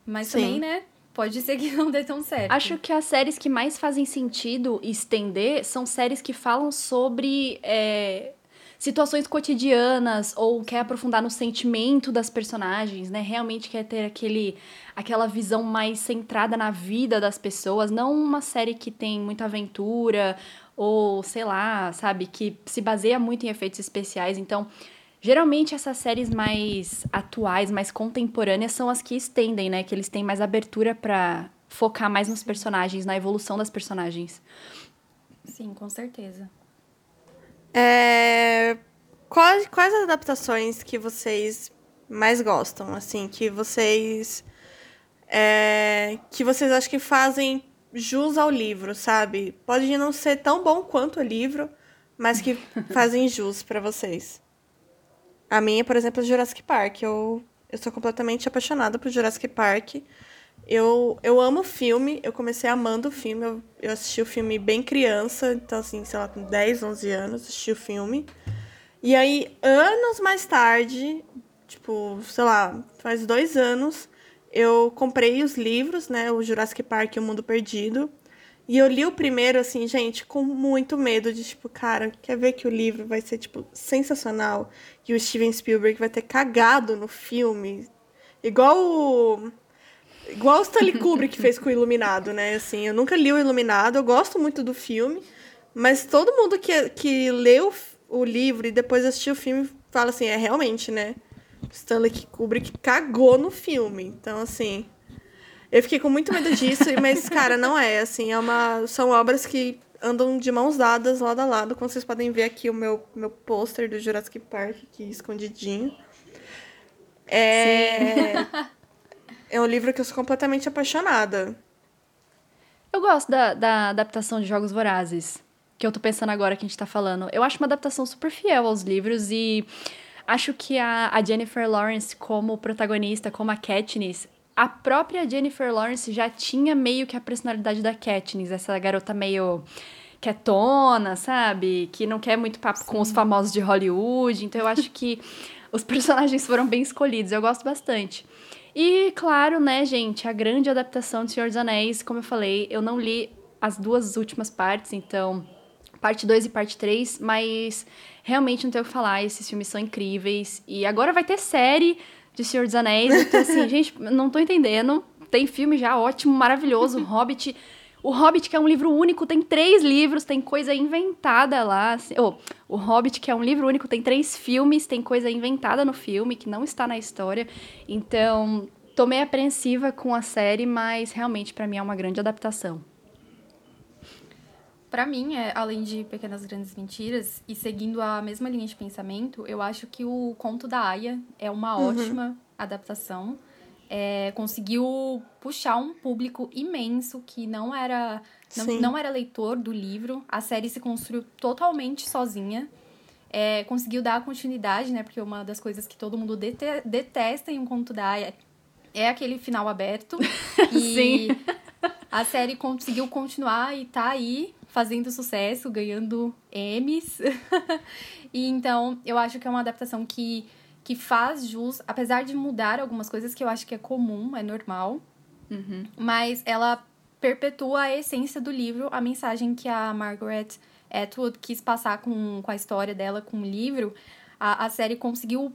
Mas Sim. também, né? Pode ser que não dê tão certo. Acho que as séries que mais fazem sentido estender são séries que falam sobre é, situações cotidianas ou quer aprofundar no sentimento das personagens, né? Realmente quer ter aquele, aquela visão mais centrada na vida das pessoas, não uma série que tem muita aventura ou sei lá, sabe, que se baseia muito em efeitos especiais. Então, Geralmente essas séries mais atuais, mais contemporâneas são as que estendem, né? Que eles têm mais abertura para focar mais nos personagens, na evolução das personagens. Sim, com certeza. É... Quais, quais as adaptações que vocês mais gostam, assim, que vocês é... que vocês acham que fazem jus ao livro, sabe? Pode não ser tão bom quanto o livro, mas que fazem jus para vocês. A minha, por exemplo, é Jurassic Park. Eu, eu sou completamente apaixonada por Jurassic Park. Eu, eu amo o filme, eu comecei amando o filme. Eu, eu assisti o filme bem criança, então, assim, sei lá, com 10, 11 anos, assisti o filme. E aí, anos mais tarde, tipo, sei lá, faz dois anos, eu comprei os livros, né? O Jurassic Park e o Mundo Perdido. E eu li o primeiro, assim, gente, com muito medo de, tipo, cara, quer ver que o livro vai ser, tipo, sensacional? E o Steven Spielberg vai ter cagado no filme. Igual o. Igual o Stanley Kubrick fez com o Iluminado, né? Assim, eu nunca li o Iluminado, eu gosto muito do filme, mas todo mundo que, que leu o livro e depois assistiu o filme fala assim, é realmente, né? Stanley Kubrick cagou no filme. Então, assim, eu fiquei com muito medo disso, mas, cara, não é, assim, é uma, são obras que andam de mãos dadas, lado a lado, como vocês podem ver aqui o meu, meu pôster do Jurassic Park aqui escondidinho. É... é um livro que eu sou completamente apaixonada. Eu gosto da, da adaptação de Jogos Vorazes, que eu tô pensando agora que a gente tá falando. Eu acho uma adaptação super fiel aos livros e acho que a, a Jennifer Lawrence como protagonista, como a Katniss, a própria Jennifer Lawrence já tinha meio que a personalidade da Katniss, essa garota meio quietona, sabe? Que não quer muito papo Sim. com os famosos de Hollywood. Então eu acho que os personagens foram bem escolhidos. Eu gosto bastante. E, claro, né, gente, a grande adaptação de Senhor dos Anéis, como eu falei, eu não li as duas últimas partes, então, parte 2 e parte 3, mas realmente não tenho o que falar, esses filmes são incríveis. E agora vai ter série de Senhor dos Anéis. Eu tô assim, gente, não tô entendendo. Tem filme já ótimo, maravilhoso, Hobbit. O Hobbit, que é um livro único, tem três livros, tem coisa inventada lá. Assim, oh, o Hobbit, que é um livro único, tem três filmes, tem coisa inventada no filme que não está na história. Então, tô meio apreensiva com a série, mas realmente para mim é uma grande adaptação. Para mim, é, além de Pequenas Grandes Mentiras, e seguindo a mesma linha de pensamento, eu acho que o Conto da Aya é uma uhum. ótima adaptação. É, conseguiu puxar um público imenso que não era não, não, era leitor do livro. A série se construiu totalmente sozinha. É, conseguiu dar continuidade, né? Porque uma das coisas que todo mundo dete detesta em um conto da Aya é aquele final aberto. e Sim. a série conseguiu continuar e tá aí fazendo sucesso, ganhando Emmys. e então, eu acho que é uma adaptação que, que faz jus, apesar de mudar algumas coisas que eu acho que é comum, é normal, uhum. mas ela perpetua a essência do livro, a mensagem que a Margaret Atwood quis passar com, com a história dela, com o livro. A, a série conseguiu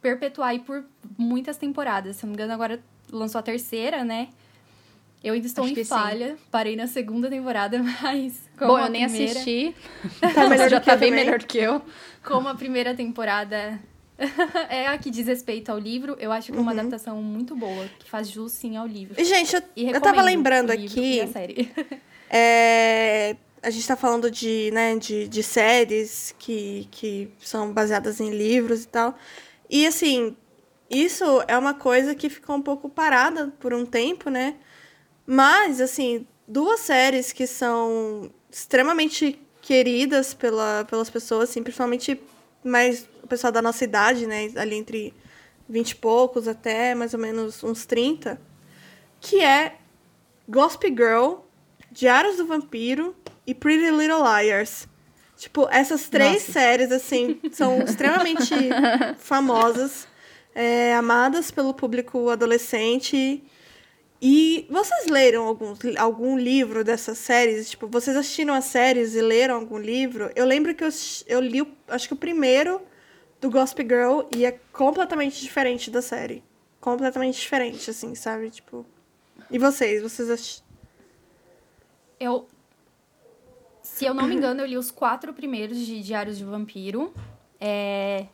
perpetuar aí por muitas temporadas. Se não me engano, agora lançou a terceira, né? Eu ainda estou Acho em falha. Sim. Parei na segunda temporada, mas. Bom, eu nem primeira... assisti. Tá melhor já tá bem também. melhor que eu. Como a primeira temporada é a que diz respeito ao livro, eu acho que é uma uhum. adaptação muito boa, que faz jus sim ao livro. Gente, eu, eu tava lembrando aqui. a série. É, a gente tá falando de, né, de, de séries que, que são baseadas em livros e tal. E assim, isso é uma coisa que ficou um pouco parada por um tempo, né? Mas, assim, duas séries que são extremamente queridas pela, pelas pessoas, assim, principalmente mais o pessoal da nossa idade, né? Ali entre 20 e poucos até mais ou menos uns 30, que é Gossip Girl, Diários do Vampiro e Pretty Little Liars. Tipo, essas três Nossa. séries, assim, são extremamente famosas, é, amadas pelo público adolescente e vocês leram algum, algum livro dessas séries? Tipo, vocês assistiram as séries e leram algum livro? Eu lembro que eu, eu li, acho que o primeiro do Gospel Girl e é completamente diferente da série. Completamente diferente, assim, sabe? Tipo. E vocês? Vocês assistiram? Eu. Se eu não me engano, eu li os quatro primeiros de Diários de Vampiro. É...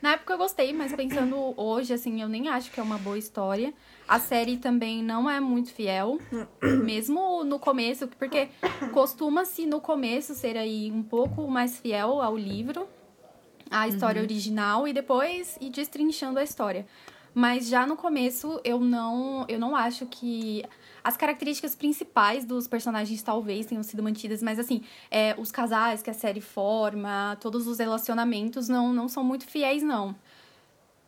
Na época eu gostei, mas pensando hoje, assim, eu nem acho que é uma boa história. A série também não é muito fiel, mesmo no começo, porque costuma-se no começo ser aí um pouco mais fiel ao livro, à história uhum. original, e depois ir destrinchando a história. Mas já no começo eu não, eu não acho que as características principais dos personagens talvez tenham sido mantidas, mas assim, é, os casais que a série forma, todos os relacionamentos não, não são muito fiéis, não.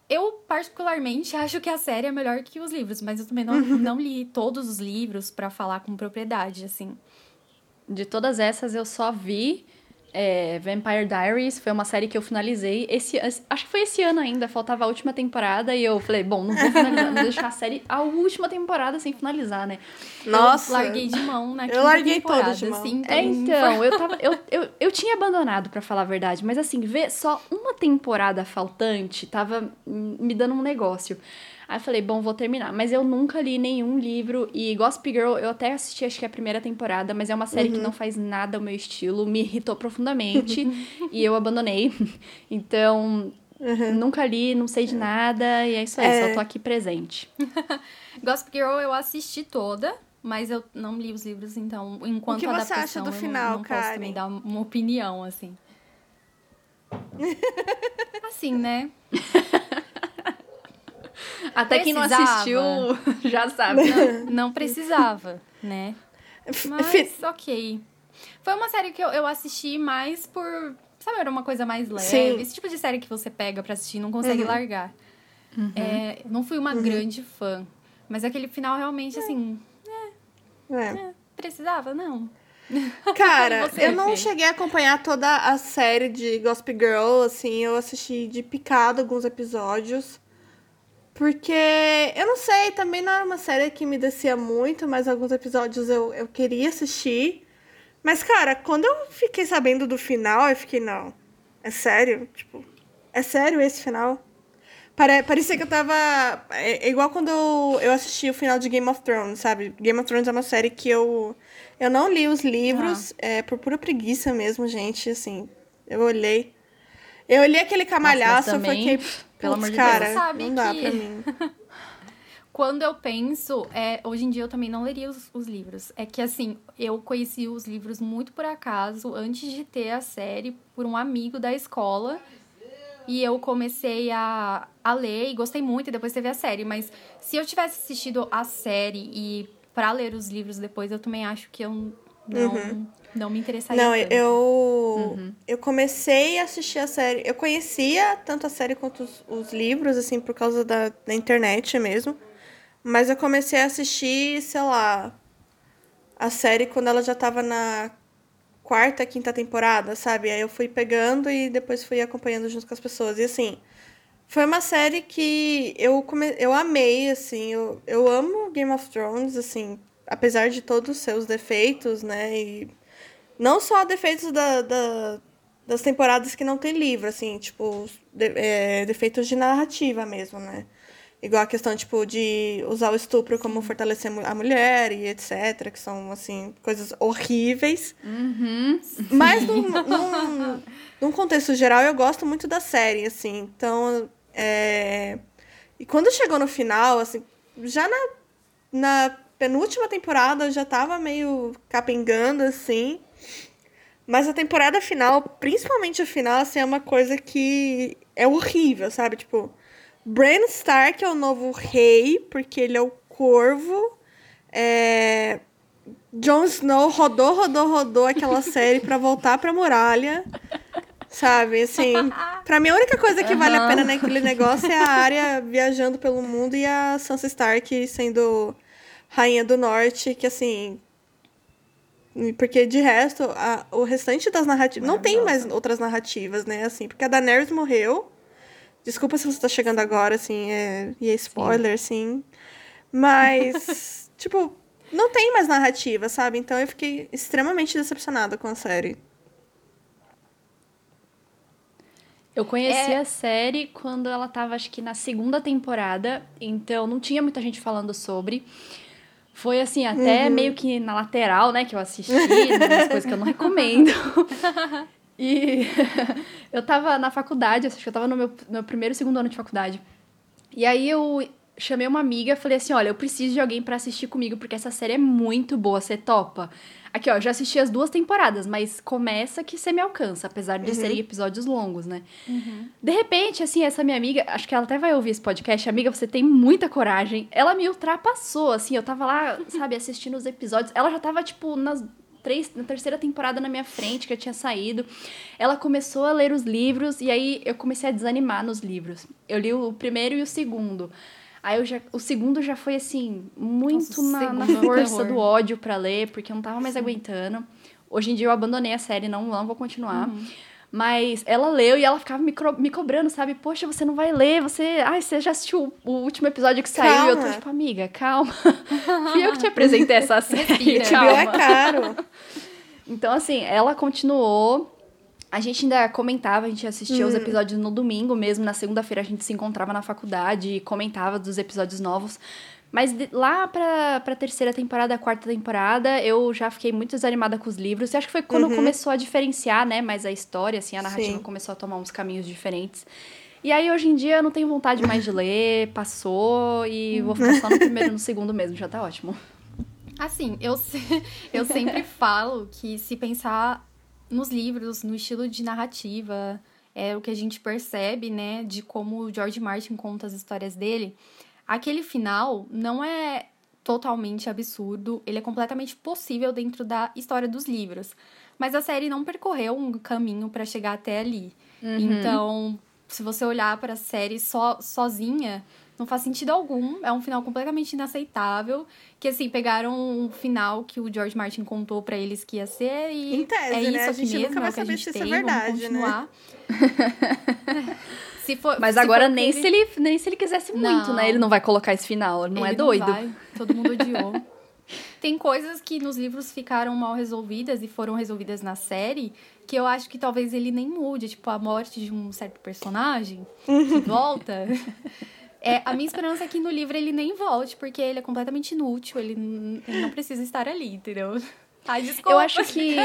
Eu, particularmente, acho que a série é melhor que os livros, mas eu também não, uhum. não li todos os livros para falar com propriedade, assim. De todas essas, eu só vi é, Vampire Diaries foi uma série que eu finalizei. Esse, acho que foi esse ano ainda, faltava a última temporada. E eu falei, bom, não vou finalizar, vou deixar a série a última temporada sem finalizar, né? Nossa! Eu larguei de mão na Eu larguei todas de mão. Assim, é, então, eu tava. Eu, eu, eu tinha abandonado, para falar a verdade. Mas assim, ver só uma temporada faltante tava me dando um negócio. Aí eu falei, bom, vou terminar. Mas eu nunca li nenhum livro. E Gossip Girl, eu até assisti, acho que a primeira temporada, mas é uma série uhum. que não faz nada ao meu estilo. Me irritou profundamente. e eu abandonei. Então, Uhum. Nunca li, não sei de nada, e é isso aí, é... só tô aqui presente. Gossip Girl eu assisti toda, mas eu não li os livros, então, enquanto o que você acha do final, não, não Karen? posso também dar uma opinião, assim. assim, né? Até quem não assistiu já sabe. Não, não precisava, né? Mas, ok. Foi uma série que eu, eu assisti mais por. Sabe, era uma coisa mais leve. Sim. Esse tipo de série que você pega pra assistir e não consegue uhum. largar. Uhum. É, não fui uma uhum. grande fã. Mas aquele final realmente, é. assim. É, é. precisava? Não. Cara, eu não cheguei a acompanhar toda a série de Gospel Girl, assim, eu assisti de picado alguns episódios. Porque, eu não sei, também não era uma série que me descia muito, mas alguns episódios eu, eu queria assistir. Mas, cara, quando eu fiquei sabendo do final, eu fiquei, não. É sério? Tipo, é sério esse final? Pare, parecia que eu tava. É, é igual quando eu, eu assisti o final de Game of Thrones, sabe? Game of Thrones é uma série que eu. Eu não li os livros, ah. é, por pura preguiça mesmo, gente. Assim, eu olhei. Eu olhei aquele camalhaço e fiquei. Pelo amor de cara, Deus, sabe não dá que... pra mim. Quando eu penso, é, hoje em dia eu também não leria os, os, livros. É que assim, eu conheci os livros muito por acaso, antes de ter a série, por um amigo da escola. E eu comecei a, a ler e gostei muito, e depois teve a série. Mas se eu tivesse assistido a série e para ler os livros depois, eu também acho que eu não, uhum. Não me interessaria. Não, tanto. eu uhum. eu comecei a assistir a série. Eu conhecia tanto a série quanto os, os livros, assim, por causa da, da internet mesmo. Mas eu comecei a assistir, sei lá, a série quando ela já tava na quarta, quinta temporada, sabe? Aí eu fui pegando e depois fui acompanhando junto com as pessoas. E assim, foi uma série que eu, come... eu amei, assim. Eu, eu amo Game of Thrones, assim, apesar de todos os seus defeitos, né? E não só defeitos da, da das temporadas que não tem livro, assim, tipo, de, é, defeitos de narrativa mesmo, né? Igual a questão, tipo, de usar o estupro como fortalecer a mulher e etc. Que são, assim, coisas horríveis. Uhum. Mas num, num, num, contexto geral, eu gosto muito da série, assim. Então, é... E quando chegou no final, assim, já na, na penúltima temporada eu já tava meio capengando, assim. Mas a temporada final, principalmente o final, assim, é uma coisa que é horrível, sabe? Tipo Bran Stark é o novo rei, porque ele é o corvo. É... Jon Snow rodou, rodou, rodou aquela série para voltar pra muralha. Sabe, assim, pra mim a única coisa que uhum. vale a pena naquele negócio é a área viajando pelo mundo e a Sansa Stark sendo rainha do norte, que assim, porque de resto, a, o restante das narrativas. Não tem mais outras narrativas, né? Assim, porque a Daenerys morreu. Desculpa se você tá chegando agora, assim, é, e é spoiler, sim. Mas, tipo, não tem mais narrativa, sabe? Então eu fiquei extremamente decepcionada com a série. Eu conheci é... a série quando ela tava, acho que na segunda temporada, então não tinha muita gente falando sobre. Foi assim, até uhum. meio que na lateral, né, que eu assisti, umas coisas que eu não recomendo. E eu tava na faculdade, acho que eu tava no meu, no meu primeiro, segundo ano de faculdade. E aí eu chamei uma amiga, falei assim, olha, eu preciso de alguém para assistir comigo, porque essa série é muito boa, você topa? Aqui, ó, já assisti as duas temporadas, mas começa que você me alcança, apesar de uhum. serem episódios longos, né? Uhum. De repente, assim, essa minha amiga, acho que ela até vai ouvir esse podcast, amiga, você tem muita coragem. Ela me ultrapassou, assim, eu tava lá, sabe, assistindo os episódios. Ela já tava, tipo, nas três, na terceira temporada na minha frente, que eu tinha saído. Ela começou a ler os livros e aí eu comecei a desanimar nos livros. Eu li o primeiro e o segundo. Aí eu já, o segundo já foi assim, muito Nossa, na, na, é força do ódio para ler, porque eu não tava mais Sim. aguentando. Hoje em dia eu abandonei a série, não, não vou continuar. Uhum. Mas ela leu e ela ficava me, me cobrando, sabe? Poxa, você não vai ler, você. Ai, você já assistiu o último episódio que saiu calma. e eu tô tipo, amiga, calma. Fui eu que te apresentei essa série. calma. é caro. Então, assim, ela continuou. A gente ainda comentava, a gente assistia hum. os episódios no domingo mesmo. Na segunda-feira a gente se encontrava na faculdade e comentava dos episódios novos. Mas de, lá pra, pra terceira temporada, quarta temporada, eu já fiquei muito desanimada com os livros. E acho que foi quando uhum. começou a diferenciar, né, mais a história, assim, a narrativa Sim. começou a tomar uns caminhos diferentes. E aí, hoje em dia, eu não tenho vontade mais de ler, passou, e vou ficar só no primeiro e no segundo mesmo, já tá ótimo. Assim, eu, eu sempre falo que se pensar nos livros, no estilo de narrativa, é o que a gente percebe, né, de como o George Martin conta as histórias dele Aquele final não é totalmente absurdo, ele é completamente possível dentro da história dos livros. Mas a série não percorreu um caminho para chegar até ali. Uhum. Então, se você olhar para a série so, sozinha, não faz sentido algum. É um final completamente inaceitável. Que, assim, pegaram um final que o George Martin contou para eles que ia ser e. Em tese, é isso né? A gente mesmo, nunca vai é saber se isso é verdade, né? Se for, Mas se agora for nem, se ele, nem se ele quisesse muito, né? Ele não vai colocar esse final, não ele é doido. Não vai. Todo mundo odiou. tem coisas que nos livros ficaram mal resolvidas e foram resolvidas na série que eu acho que talvez ele nem mude, tipo a morte de um certo personagem que volta. É, a minha esperança é que no livro ele nem volte, porque ele é completamente inútil, ele, ele não precisa estar ali, entendeu? Ai, desculpa. Eu acho que.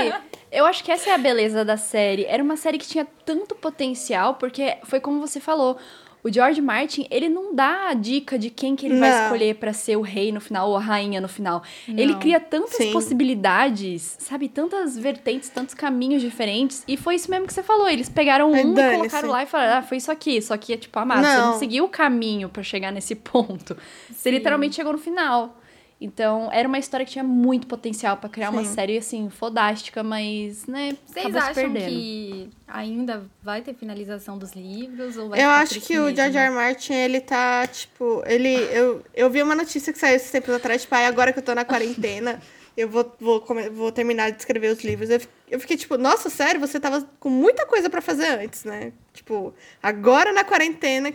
Eu acho que essa é a beleza da série. Era uma série que tinha tanto potencial, porque foi como você falou. O George Martin, ele não dá a dica de quem que ele Não. vai escolher pra ser o rei no final ou a rainha no final. Ele Não. cria tantas Sim. possibilidades, sabe? Tantas vertentes, tantos caminhos diferentes. E foi isso mesmo que você falou. Eles pegaram Ai, um e colocaram lá e falaram, ah, foi isso aqui. Só que é tipo, amado, você Não. não seguiu o caminho pra chegar nesse ponto. Você Sim. literalmente chegou no final. Então, era uma história que tinha muito potencial pra criar uma Sim. série, assim, fodástica, mas, né, Vocês acabou se acham que ainda vai ter finalização dos livros? Ou vai Eu acho que o mesmo? George R. R. Martin, ele tá, tipo, ele. Eu, eu vi uma notícia que saiu esses tempos atrás, tipo, ai, agora que eu tô na quarentena, eu vou, vou, vou terminar de escrever os livros. Eu, eu fiquei, tipo, nossa, sério, você tava com muita coisa pra fazer antes, né? Tipo, agora na quarentena.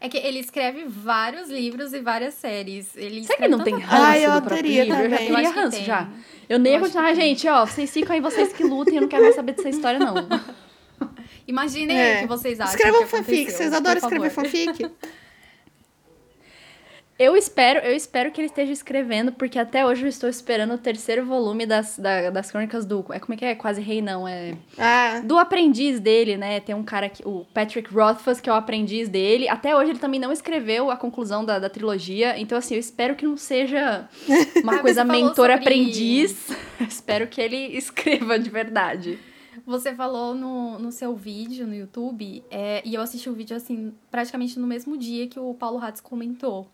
É que ele escreve vários livros e várias séries. Ele Será que não tem ranço Ai, eu do próprio teria livro? Eu já também. Eu teria acho que ranço tem. já. Eu nem ia Eu continuar, tem. gente, ó, vocês ficam aí, vocês que lutem, eu não quero mais saber dessa história, não. Imaginem É. o que vocês acham. Escrevam fanfic, vocês adoram escrever fanfic? Eu espero, eu espero que ele esteja escrevendo, porque até hoje eu estou esperando o terceiro volume das, da- das crônicas do. É como é que é? Quase rei, não. É. Ah, Do aprendiz dele, né? Tem um cara que. O Patrick Rothfuss, que é o aprendiz dele. Até hoje ele também não escreveu a conclusão da, da trilogia. Então, assim, eu espero que não seja uma coisa mentor-aprendiz. espero que ele escreva de verdade. Você falou no, no seu vídeo no YouTube, é, e eu assisti o vídeo assim, praticamente no mesmo dia que o Paulo Hatz comentou.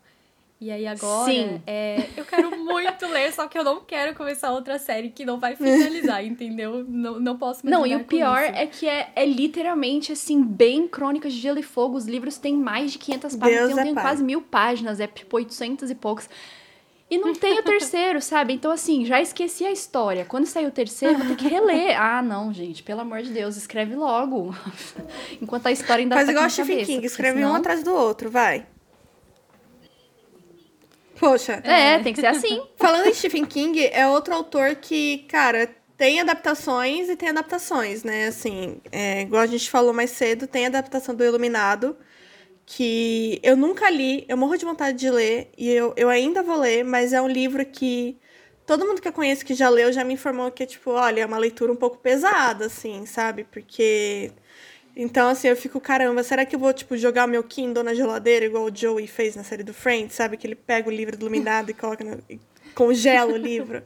E aí agora, Sim. é, eu quero muito ler, só que eu não quero começar outra série que não vai finalizar, entendeu? Não, não posso me Não, e o pior isso. é que é, é literalmente, assim, bem Crônicas de Gelo e Fogo. Os livros têm mais de 500 páginas. Deus tem, é tem pai. quase mil páginas, é tipo 800 e poucos. E não tem o terceiro, sabe? Então, assim, já esqueci a história. Quando sair o terceiro, vou ter que reler. Ah, não, gente, pelo amor de Deus, escreve logo. Enquanto a história ainda faz tá igual o Stephen King, escreve senão- um atrás do outro, vai. Poxa. É, tem que ser assim. Falando em Stephen King, é outro autor que, cara, tem adaptações e tem adaptações, né? Assim, é, igual a gente falou mais cedo, tem a adaptação do Iluminado, que eu nunca li, eu morro de vontade de ler, e eu, eu ainda vou ler, mas é um livro que todo mundo que eu conheço que já leu já me informou que é, tipo, olha, é uma leitura um pouco pesada, assim, sabe? Porque. Então, assim, eu fico, caramba, será que eu vou, tipo, jogar meu Kindle na geladeira, igual o Joey fez na série do Friends, sabe? Que ele pega o livro iluminado e coloca no... e congela o livro.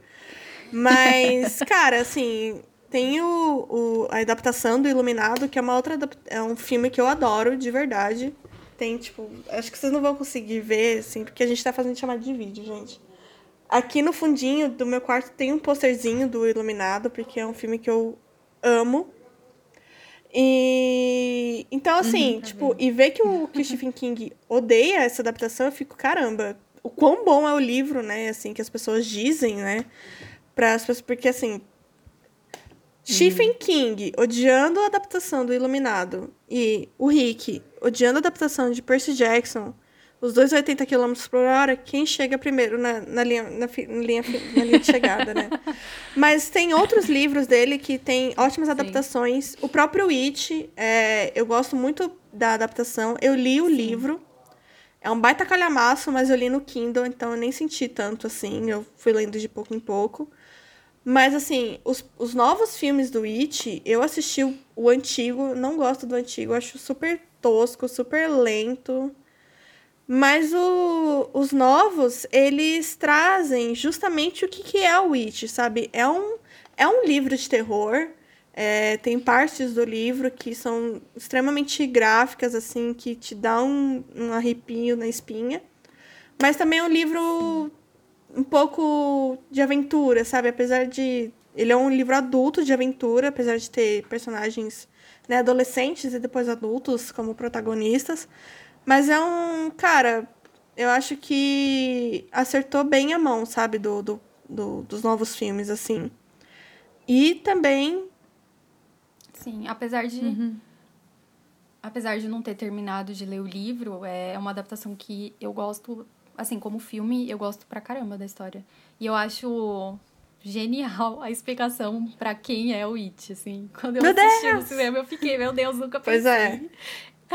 Mas, cara, assim, tem o, o- a adaptação do Iluminado, que é uma outra. É um filme que eu adoro, de verdade. Tem, tipo. Acho que vocês não vão conseguir ver, assim, porque a gente tá fazendo chamada de vídeo, gente. Aqui no fundinho do meu quarto tem um posterzinho do Iluminado, porque é um filme que eu amo. E então, assim, tipo, e ver que o, que o Stephen King odeia essa adaptação, eu fico, caramba, o quão bom é o livro, né? Assim, que as pessoas dizem, né? Para as pessoas, porque assim. Stephen King odiando a adaptação do Iluminado e o Rick odiando a adaptação de Percy Jackson, os dois 80 km por hora, quem chega primeiro na, na, linha, na, fi- na linha, na linha de chegada, né? Mas tem outros livros dele que tem ótimas adaptações. O próprio It, é, eu gosto muito da adaptação. Eu li o livro. É um baita calhamaço, mas eu li no Kindle, então eu nem senti tanto assim. Eu fui lendo de pouco em pouco. Mas, assim, os, os novos filmes do It, eu assisti o, o antigo, não gosto do antigo, acho super tosco, super lento. Mas o- os novos, eles trazem justamente o que, que é o It, sabe? É um, é um livro de terror. é, tem partes do livro que são extremamente gráficas, assim, que te dá um, um arrepio na espinha. Mas também é um livro um pouco de aventura, sabe? Apesar de. Ele é um livro adulto de aventura, apesar de ter personagens né, adolescentes e depois adultos como protagonistas. Mas é um. Cara, eu acho que acertou bem a mão, sabe? Do, do, do- dos novos filmes, assim. E também. Sim, apesar de. Uhum. Apesar de não ter terminado de ler o livro, é uma adaptação que eu gosto assim, como filme, eu gosto pra caramba da história. E eu acho genial a explicação para quem é o It, assim. Quando eu meu assisti Deus! no cinema, eu fiquei, meu Deus, nunca pensei. Pois é.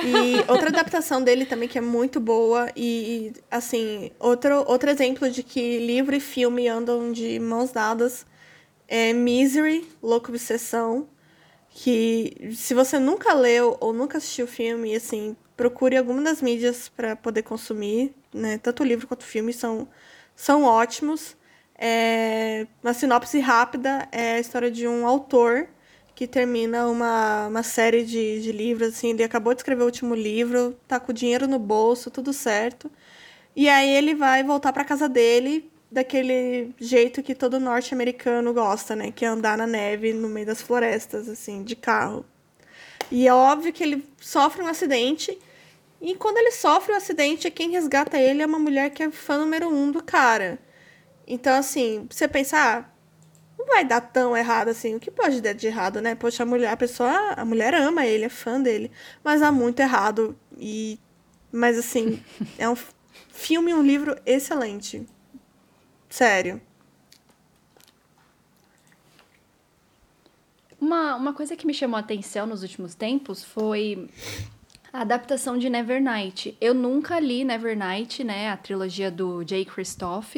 E outra adaptação dele também que é muito boa e, assim, outro, outro exemplo de que livro e filme andam de mãos dadas é Misery, Louco Obsessão, que se você nunca leu ou nunca assistiu o filme, assim, procure alguma das mídias para poder consumir, né? Tanto o livro quanto o filme são, são ótimos. É, uma sinopse rápida é a história de um autor que termina uma, uma série de, de livros, assim, ele acabou de escrever o último livro, tá com o dinheiro no bolso, tudo certo. E aí ele vai voltar para casa dele daquele jeito que todo norte-americano gosta, né? Que é andar na neve no meio das florestas, assim, de carro. E é óbvio que ele sofre um acidente. E quando ele sofre o um acidente, quem resgata ele é uma mulher que é fã número um do cara. Então, assim, você pensar, ah, não vai dar tão errado assim. O que pode dar de errado, né? Poxa, a mulher, a pessoa, a mulher ama ele, é fã dele, mas há muito errado e mas assim, é um filme e um livro excelente. Sério. Uma, uma coisa que me chamou a atenção nos últimos tempos foi a adaptação de Nevernight. Eu nunca li Nevernight, né? A trilogia do Jay Christoph.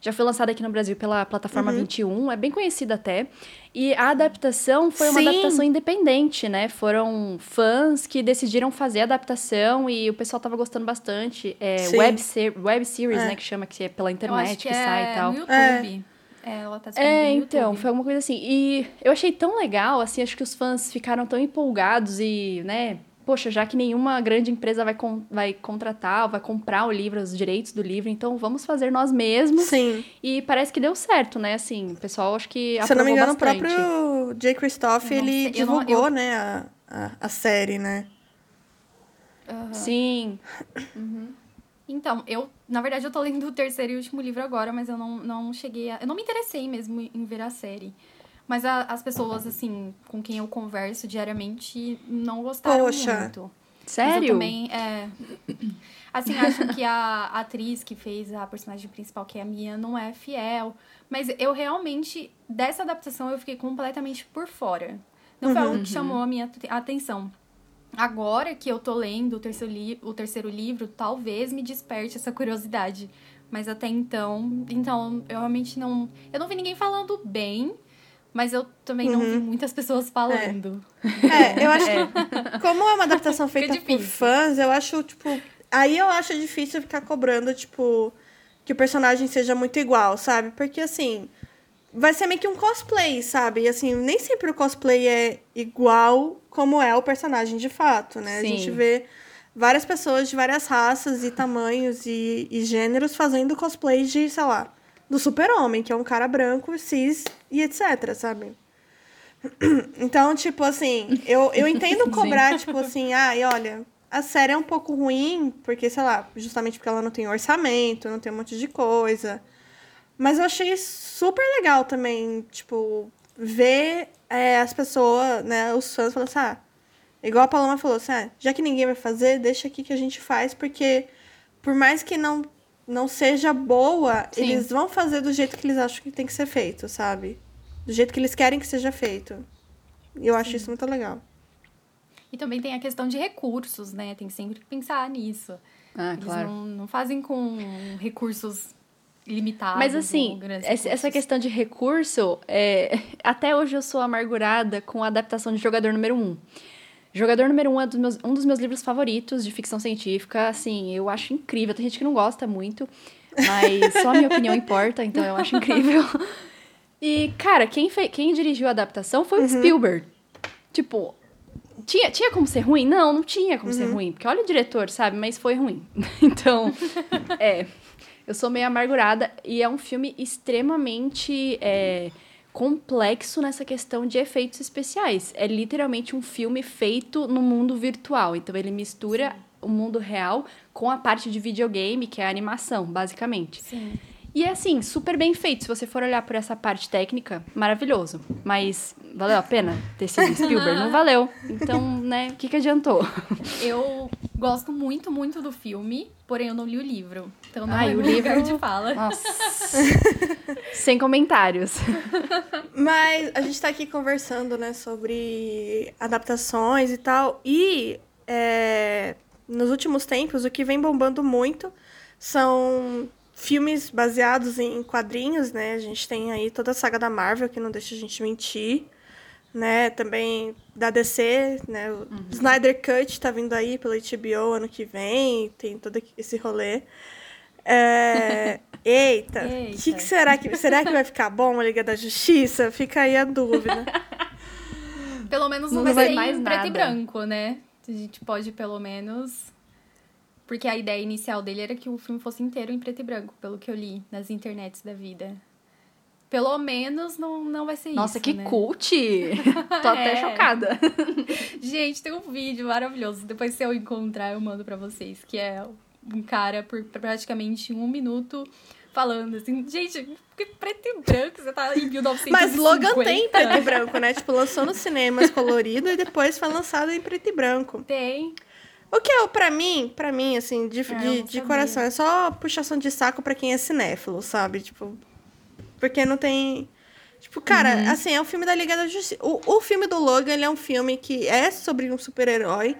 Já foi lançada aqui no Brasil pela plataforma uhum. 21, é bem conhecida até. E a adaptação foi uma Sim. adaptação independente, né? Foram fãs que decidiram fazer a adaptação e o pessoal tava gostando bastante. É, web, ser web series, é. né? Que chama, que é pela internet que, que é sai e tal. No YouTube. É. é, ela tá É, então, foi alguma coisa assim. E eu achei tão legal, assim, acho que os fãs ficaram tão empolgados e, né, poxa, já que nenhuma grande empresa vai, con vai contratar, vai comprar o livro, os direitos do livro, então vamos fazer nós mesmos. Sim. E parece que deu certo, né? Assim, o pessoal acho que Se eu não me engano, bastante. o próprio Jay Christoph, ele sei, divulgou, eu... né, a, a, a, série, né? Uhum. Sim. Uhum. Então, eu, na verdade, eu tô lendo o terceiro e último livro agora, mas eu não, não cheguei a... Eu não me interessei mesmo em ver a série. Mas a, as pessoas, assim, com quem eu converso diariamente não gostaram Poxa. muito. Sério? Mas eu também, é... Assim, acho que a atriz que fez a personagem principal, que é a Mia, não é fiel. Mas eu realmente, dessa adaptação, eu fiquei completamente por fora. Não foi uhum. algo que chamou a minha atenção. Agora que eu tô lendo o terceiro, li o terceiro livro, talvez me desperte essa curiosidade. Mas até então, então, eu realmente não. Eu não vi ninguém falando bem. Mas eu também uhum. não vi uhum. muitas pessoas falando. É, é eu acho é. que como é uma adaptação feita por fãs, eu acho, tipo... Aí eu acho difícil ficar cobrando, tipo, que o personagem seja muito igual, sabe? Porque, assim, vai ser meio que um cosplay, sabe? E, assim, nem sempre o cosplay é igual como é o personagem de fato, né? Sim. A gente vê várias pessoas de várias raças e tamanhos e, e gêneros fazendo cosplay de, sei lá do super-homem, que é um cara branco, cis e etc, sabe? Então, tipo assim, eu, eu entendo cobrar, tipo assim, ai, ah, olha, a série é um pouco ruim, porque, sei lá, justamente porque ela não tem orçamento, não tem um monte de coisa. Mas eu achei super legal também, tipo, ver é, as pessoas, né, os fãs falando assim, ah, igual a Paloma falou assim, ah, já que ninguém vai fazer, deixa aqui que a gente faz, porque por mais que não não seja boa, Sim. eles vão fazer do jeito que eles acham que tem que ser feito, sabe? Do jeito que eles querem que seja feito. E eu Sim. acho isso muito legal. E também tem a questão de recursos, né? Tem sempre que pensar nisso. Ah, eles claro. Não, não fazem com recursos limitados. Mas assim, essa questão de recurso, é... até hoje eu sou amargurada com a adaptação de Jogador Número 1. Um. Jogador número um é dos meus, um dos meus livros favoritos de ficção científica. Assim, eu acho incrível. Tem gente que não gosta muito, mas só a minha opinião importa, então eu acho incrível. E, cara, quem, fez, quem dirigiu a adaptação foi o uhum. Spielberg. Tipo, tinha, tinha como ser ruim? Não, não tinha como uhum. ser ruim. Porque olha o diretor, sabe? Mas foi ruim. então, é. Eu sou meio amargurada. E é um filme extremamente. É, complexo nessa questão de efeitos especiais. É literalmente um filme feito no mundo virtual. Então ele mistura Sim. o mundo real com a parte de videogame, que é a animação, basicamente. Sim. E é assim, super bem feito. Se você for olhar por essa parte técnica, maravilhoso. Mas Valeu a pena ter sido Spielberg? Não valeu. Então, né, o que, que adiantou? Eu gosto muito, muito do filme, porém eu não li o livro. Então não Ai, é o livro- de fala. Nossa. Sem comentários. Mas a gente tá aqui conversando, né, sobre adaptações e tal. E é, nos últimos tempos, o que vem bombando muito são filmes baseados em quadrinhos, né? A gente tem aí toda a saga da Marvel, que não deixa a gente mentir. Né, também da DC, né, o Snyder Cut tá vindo aí pelo HBO ano que vem, tem todo esse rolê. É, Eita, o que, que será que será que vai ficar bom a Liga da Justiça? Fica aí a dúvida. Pelo menos não, Não vai ser mais preto e nada. branco, né? A gente pode pelo menos. Porque a ideia inicial dele era que o filme fosse inteiro em preto e branco, pelo que eu li nas internets da vida. Pelo menos não, não vai ser Nossa, isso. que né? cult! Tô até É. chocada. Gente, tem um vídeo maravilhoso. Depois, se eu encontrar, eu mando pra vocês. Que é um cara por praticamente um minuto falando assim: Gente, que preto e branco você tá em 1950. Mas Logan tem preto e branco, né? Tipo, lançou nos cinemas colorido e depois foi lançado em preto e branco. Tem. O que é, pra mim, pra mim, assim, de, eu de, de coração, é só puxação de saco pra quem é cinéfilo, sabe? Tipo, porque não tem... Tipo, cara, assim, é um filme da Liga da Justiça. O, o filme do Logan, ele é um filme que é sobre um super-herói,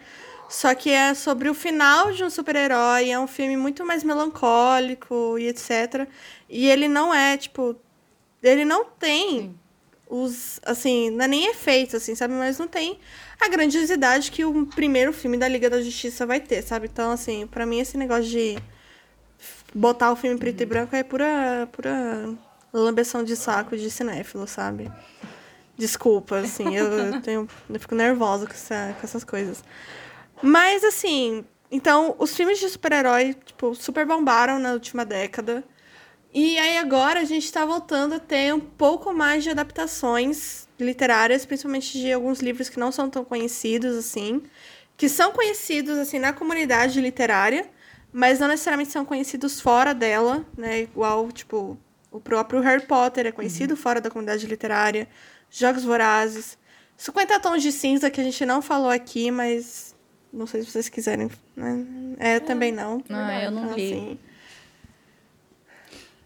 só que é sobre o final de um super-herói, é um filme muito mais melancólico e etc. E ele não é, tipo... Ele não tem os, assim, não é nem efeitos, assim, sabe? Mas não tem a grandiosidade que o primeiro filme da Liga da Justiça vai ter, sabe? Então, assim, pra mim esse negócio de botar o filme preto e branco é pura, pura lambeção de saco de cinéfilo, sabe? Desculpa, assim, eu, eu tenho, eu fico nervosa com, essa- com essas coisas. Mas, assim, então, os filmes de super-herói, tipo, super bombaram na última década. E aí agora a gente tá voltando a ter um pouco mais de adaptações literárias, principalmente de alguns livros que não são tão conhecidos assim, que são conhecidos assim na comunidade literária, mas não necessariamente são conhecidos fora dela, né? Igual, tipo, o próprio Harry Potter é conhecido fora da comunidade literária, Jogos Vorazes, 50 Tons de Cinza que a gente não falou aqui, mas não sei se vocês quiserem, né? É, também não. Ah, eu não Então, li. assim,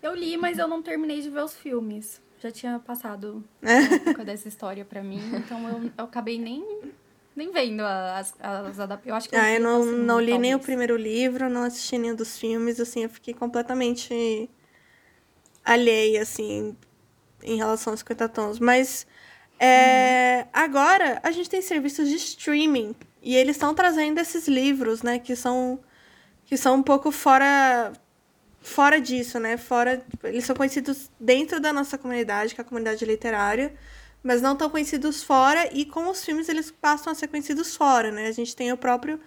Eu li, mas eu não terminei de ver os filmes. Já tinha passado É. um pouco dessa história pra mim, então eu, eu acabei nem, nem vendo as, as adaptações. Eu acho que Ah, eu não, segundo, não li nem o talvez. primeiro livro, não assisti nenhum dos filmes, assim, eu fiquei completamente alheia, assim, em relação aos 50 tons. Mas é, agora a gente tem serviços de streaming e eles estão trazendo esses livros, né, que são, que são um pouco fora fora disso, né? Fora, tipo, eles são conhecidos dentro da nossa comunidade, que é a comunidade literária, mas não tão conhecidos fora e com os filmes eles passam a ser conhecidos fora, né? A gente tem o próprio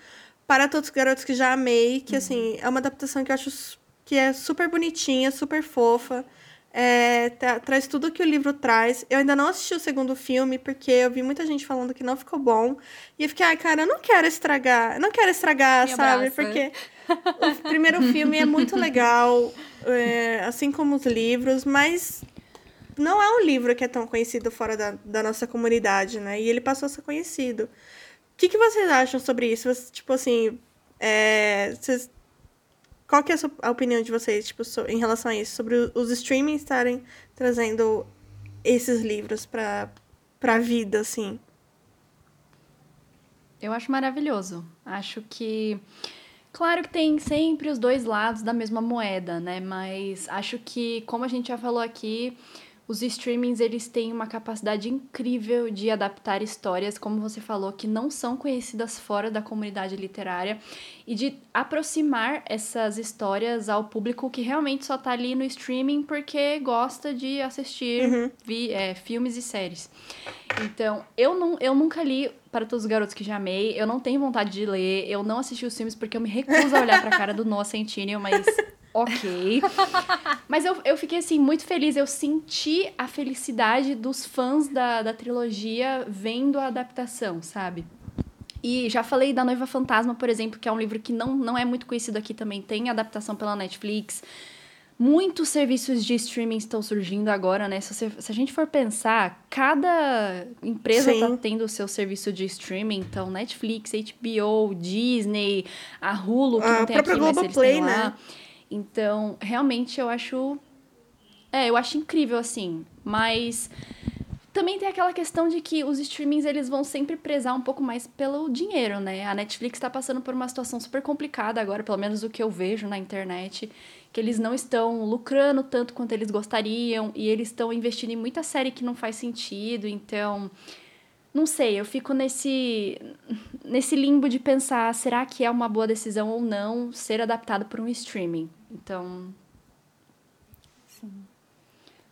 Para Todos os Garotos que Já Amei, que assim, é uma adaptação que eu acho que é super bonitinha, super fofa. É, tra- traz tudo que o livro traz. Eu ainda não assisti o segundo filme, porque eu vi muita gente falando que não ficou bom. E eu fiquei, ai, cara, eu não quero estragar. Eu não quero estragar, Me sabe? abraça. Porque o primeiro filme é muito legal, é, assim como os livros, mas não é um livro que é tão conhecido fora da, da nossa comunidade, né? E ele passou a ser conhecido. O que, que vocês acham sobre isso? Vocês, tipo assim, é, vocês- qual que é a, sua- a opinião de vocês, tipo, so- em relação a isso? Sobre os streamings estarem trazendo esses livros pra, pra vida, assim. Eu acho maravilhoso. Acho que. Claro que tem sempre os dois lados da mesma moeda, né? Mas acho que, como a gente já falou aqui, os streamings eles têm uma capacidade incrível de adaptar histórias, como você falou, que não são conhecidas fora da comunidade literária e de aproximar essas histórias ao público que realmente só tá ali no streaming porque gosta de assistir vi- é, filmes e séries. Então, eu, não, eu nunca li Para Todos os Garotos que Já Amei, eu não tenho vontade de ler, eu não assisti os filmes porque eu me recuso a olhar pra cara do Noah Centineo, mas ok. Mas eu, eu fiquei, assim, muito feliz, eu senti a felicidade dos fãs da, da trilogia vendo a adaptação, sabe? E já falei da Noiva Fantasma, por exemplo, que é um livro que não, não é muito conhecido aqui também, tem adaptação pela Netflix. Muitos serviços de streaming estão surgindo agora, né? Se, você, se a gente for pensar, cada empresa está tendo o seu serviço de streaming. Então, Netflix, HBO, Disney, a Hulu, que a não tem aqui, mas eles Play. Né? Então, realmente eu acho... É, eu acho incrível, assim. Mas também tem aquela questão de que os streamings eles vão sempre prezar um pouco mais pelo dinheiro, né? A Netflix está passando por uma situação super complicada agora, pelo menos o que eu vejo na internet, que eles não estão lucrando tanto quanto eles gostariam e eles estão investindo em muita série que não faz sentido, então não sei, eu fico nesse nesse limbo de pensar, será que é uma boa decisão ou não ser adaptado por um streaming? Então,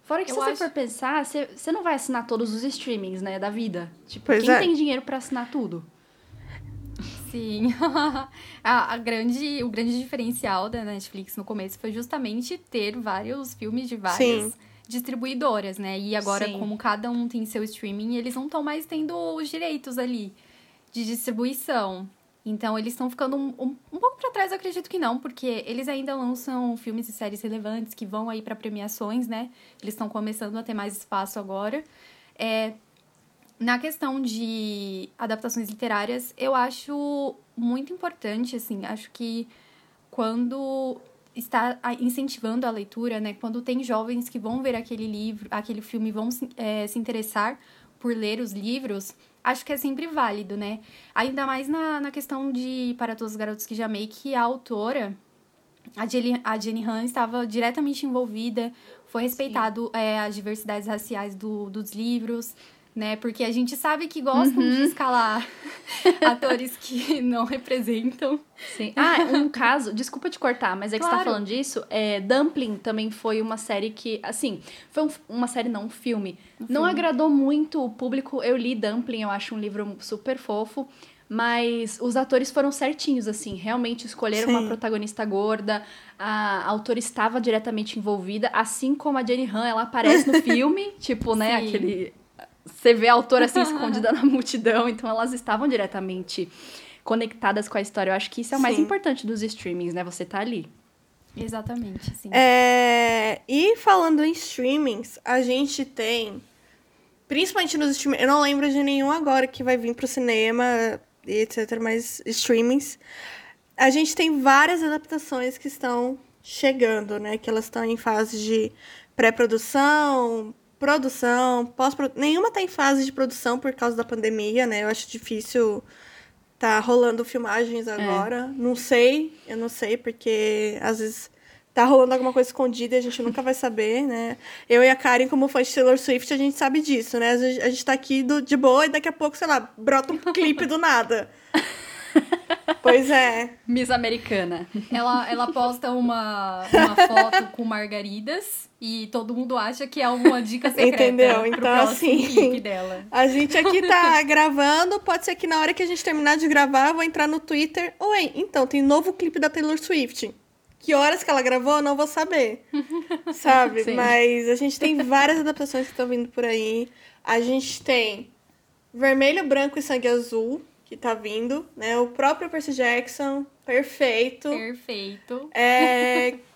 Fora que eu se você acho... for pensar, você, você não vai assinar todos os streamings, né, da vida. Tipo, pois quem é. tem dinheiro para assinar tudo? Sim. a, a, grande, o grande diferencial da Netflix no começo foi justamente ter vários filmes de várias Sim. distribuidoras, né? E agora, Sim. como cada um tem seu streaming, eles não estão mais tendo os direitos ali de distribuição. Então, eles estão ficando um, um, um pouco para trás, eu acredito que não, porque eles ainda lançam filmes e séries relevantes que vão aí para premiações, né? Eles estão começando a ter mais espaço agora. É, na questão de adaptações literárias, eu acho muito importante, assim, acho que quando está incentivando a leitura, né? Quando tem jovens que vão ver aquele livro, aquele filme, vão é, se interessar por ler os livros, acho que é sempre válido, né? Ainda mais na, na questão de Para Todos os Garotos que Já Amei, que a autora, a Jenny, a Jenny Han, estava diretamente envolvida, foi respeitado é, as diversidades raciais do, dos livros, né? Porque a gente sabe que gostam uhum. de escalar atores que não representam. Sim. Ah, um caso, desculpa te cortar, mas é que claro. você tá falando disso. É, Dumpling também foi uma série que, assim, foi um, uma série, não, um filme. Um não filme. agradou muito o público. Eu li Dumpling, eu acho um livro super fofo. Mas os atores foram certinhos, assim, realmente escolheram Sim. uma protagonista gorda, a, a autora estava diretamente envolvida, assim como a Jenny Han, ela aparece no filme, tipo, né, Sim. aquele você vê a autora assim escondida na multidão, então elas estavam diretamente conectadas com a história. Eu acho que isso é o mais sim. importante dos streamings, né? Você tá ali. Exatamente, sim. É... E falando em streamings, a gente tem, principalmente nos streamings, eu não lembro de nenhum agora que vai vir pro cinema, etc, mas streamings, a gente tem várias adaptações que estão chegando, né? Que elas estão em fase de pré-produção, produção, pós-produção. Nenhuma tá em fase de produção por causa da pandemia, né? Eu acho difícil tá rolando filmagens é. agora. É. Não sei, eu não sei, porque às vezes tá rolando alguma coisa escondida e a gente nunca vai saber, né? Eu e a Karen, como fã de Taylor Swift, a gente sabe disso, né? A gente tá aqui do, de boa e daqui a pouco, sei lá, brota um clipe do nada. Pois é. Miss Americana. Ela, ela posta uma, uma foto com margaridas e todo mundo acha que é alguma dica secreta. Entendeu? Então, assim. A gente aqui tá gravando. Pode ser que na hora que a gente terminar de gravar, eu vou entrar no Twitter. Oi, então, tem novo clipe da Taylor Swift. Que horas que ela gravou, eu não vou saber. sabe? Sim. Mas a gente tem várias adaptações que estão vindo por aí. A gente tem Vermelho, Branco e Sangue Azul que tá vindo, né? O próprio Percy Jackson, perfeito. Perfeito. É,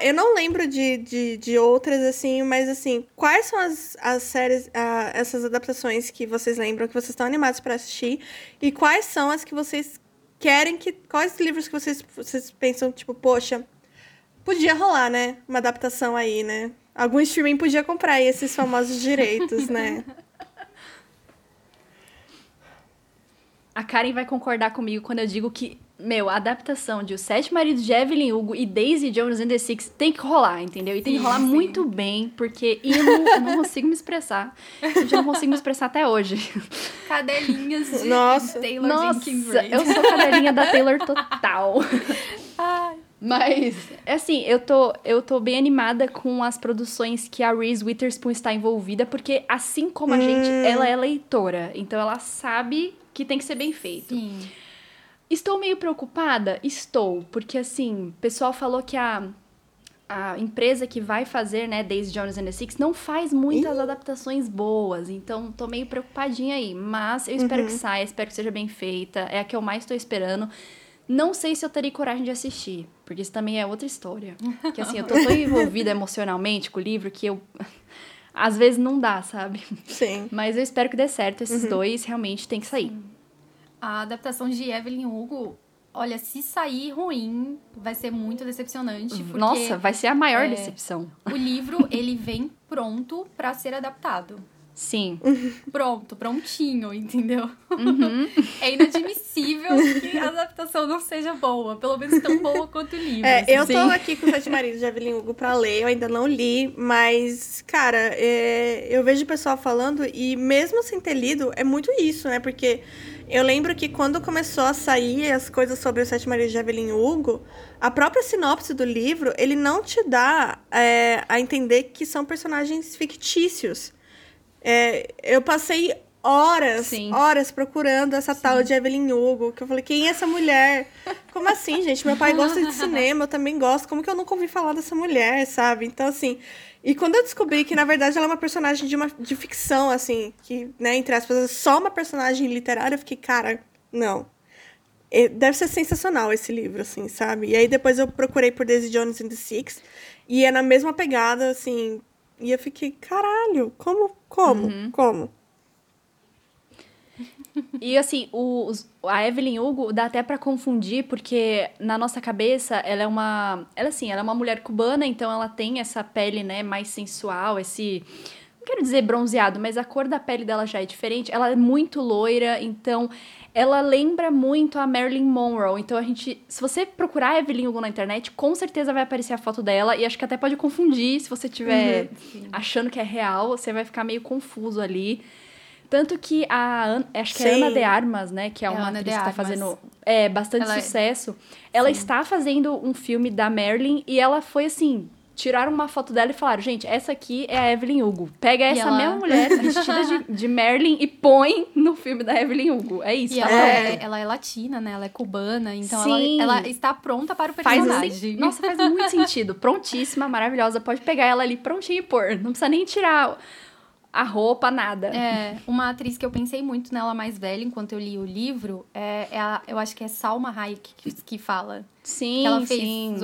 eu não lembro de, de, de outras, assim, mas assim, quais são as, as séries, uh, essas adaptações que vocês lembram, que vocês estão animados para assistir? E quais são as que vocês querem que. Quais livros que vocês, vocês pensam, tipo, poxa, podia rolar, né? Uma adaptação aí, né? Algum streaming podia comprar aí esses famosos direitos, né? A Karen vai concordar comigo quando eu digo que, meu, a adaptação de Os Sete Maridos de Evelyn Hugo e Daisy Jones and the Six tem que rolar, entendeu? E tem que rolar sim. muito bem, porque eu não, eu não consigo me expressar. Eu já não consigo me expressar até hoje. Cadelinhas de Nossa. Taylor Nossa, eu sou cadelinha da Taylor total. Ai. Mas, é assim, eu tô, eu tô bem animada com as produções que a Reese Witherspoon está envolvida, porque assim como a hum. gente, ela é leitora. Então ela sabe que tem que ser bem feito. Sim. Estou meio preocupada? Estou, porque assim, o pessoal falou que a, a empresa que vai fazer, né, Daisy Jones and the Six, não faz muitas Ih. adaptações boas, então tô meio preocupadinha aí. Mas eu espero uhum. que saia, espero que seja bem feita, é a que eu mais tô esperando. Não sei se eu teria coragem de assistir, porque isso também é outra história. Que assim, eu tô tão envolvida emocionalmente com o livro que eu. Às vezes não dá, sabe? Sim. Mas eu espero que dê certo. Esses uhum. dois realmente tem que sair. A adaptação de Evelyn Hugo, olha, se sair ruim, vai ser muito decepcionante. Porque, Nossa, vai ser a maior é, decepção. O livro, ele vem pronto para ser adaptado. Sim. Pronto, prontinho, entendeu? Uhum. É inadmissível que a adaptação não seja boa, pelo menos tão boa quanto o livro. É, assim. eu tô aqui com o Sete Maridos de Evelyn Hugo pra ler, eu ainda não li, mas, cara, é, eu vejo o pessoal falando e mesmo sem ter lido, é muito isso, né? Porque eu lembro que quando começou a sair as coisas sobre os Sete Maridos de Evelyn Hugo, a própria sinopse do livro, ele não te dá é, a entender que são personagens fictícios. É, eu passei horas, Sim. horas procurando essa Sim. tal de Evelyn Hugo, que eu falei, quem é essa mulher? Como assim, gente? Meu pai gosta de cinema, eu também gosto. Como que eu nunca ouvi falar dessa mulher, sabe? Então, assim, e quando eu descobri que, na verdade, ela é uma personagem de, uma, de ficção, assim, que, né, entre aspas, é só uma personagem literária, eu fiquei, cara, não. Deve ser sensacional esse livro, assim, sabe? E aí depois eu procurei por Daisy Jones and the Six, e é na mesma pegada, assim, e eu fiquei, caralho, como, como, uhum. como? E assim, o, a Evelyn Hugo dá até para confundir, porque na nossa cabeça ela é uma. Ela assim, ela é uma mulher cubana, então ela tem essa pele, né, mais sensual, esse. Não quero dizer bronzeado, mas a cor da pele dela já é diferente. Ela é muito loira, então ela lembra muito a Marilyn Monroe. Então a gente, se você procurar Evelyn Hugo na internet, com certeza vai aparecer a foto dela e acho que até pode confundir se você estiver uhum, achando que é real, você vai ficar meio confuso ali. Tanto que a acho que é Ana de Armas, né, que é, é uma atriz que tá fazendo é, bastante ela é sucesso. É... Ela está fazendo um filme da Marilyn e ela foi assim, tiraram uma foto dela e falaram, gente, essa aqui é a Evelyn Hugo. Pega essa ela... mesma mulher vestida de, de Merlin e põe no filme da Evelyn Hugo. É isso. E ela é, ela é latina, né? Ela é cubana, então ela, ela, está pronta para o personagem. Faz, nossa, faz muito sentido. Prontíssima, maravilhosa. Pode pegar ela ali prontinha e pôr. Não precisa nem tirar a roupa, nada. É, uma atriz que eu pensei muito nela mais velha enquanto eu li o livro, é, é a, eu acho que é Salma Hayek que, que fala. Sim, que ela fez sim.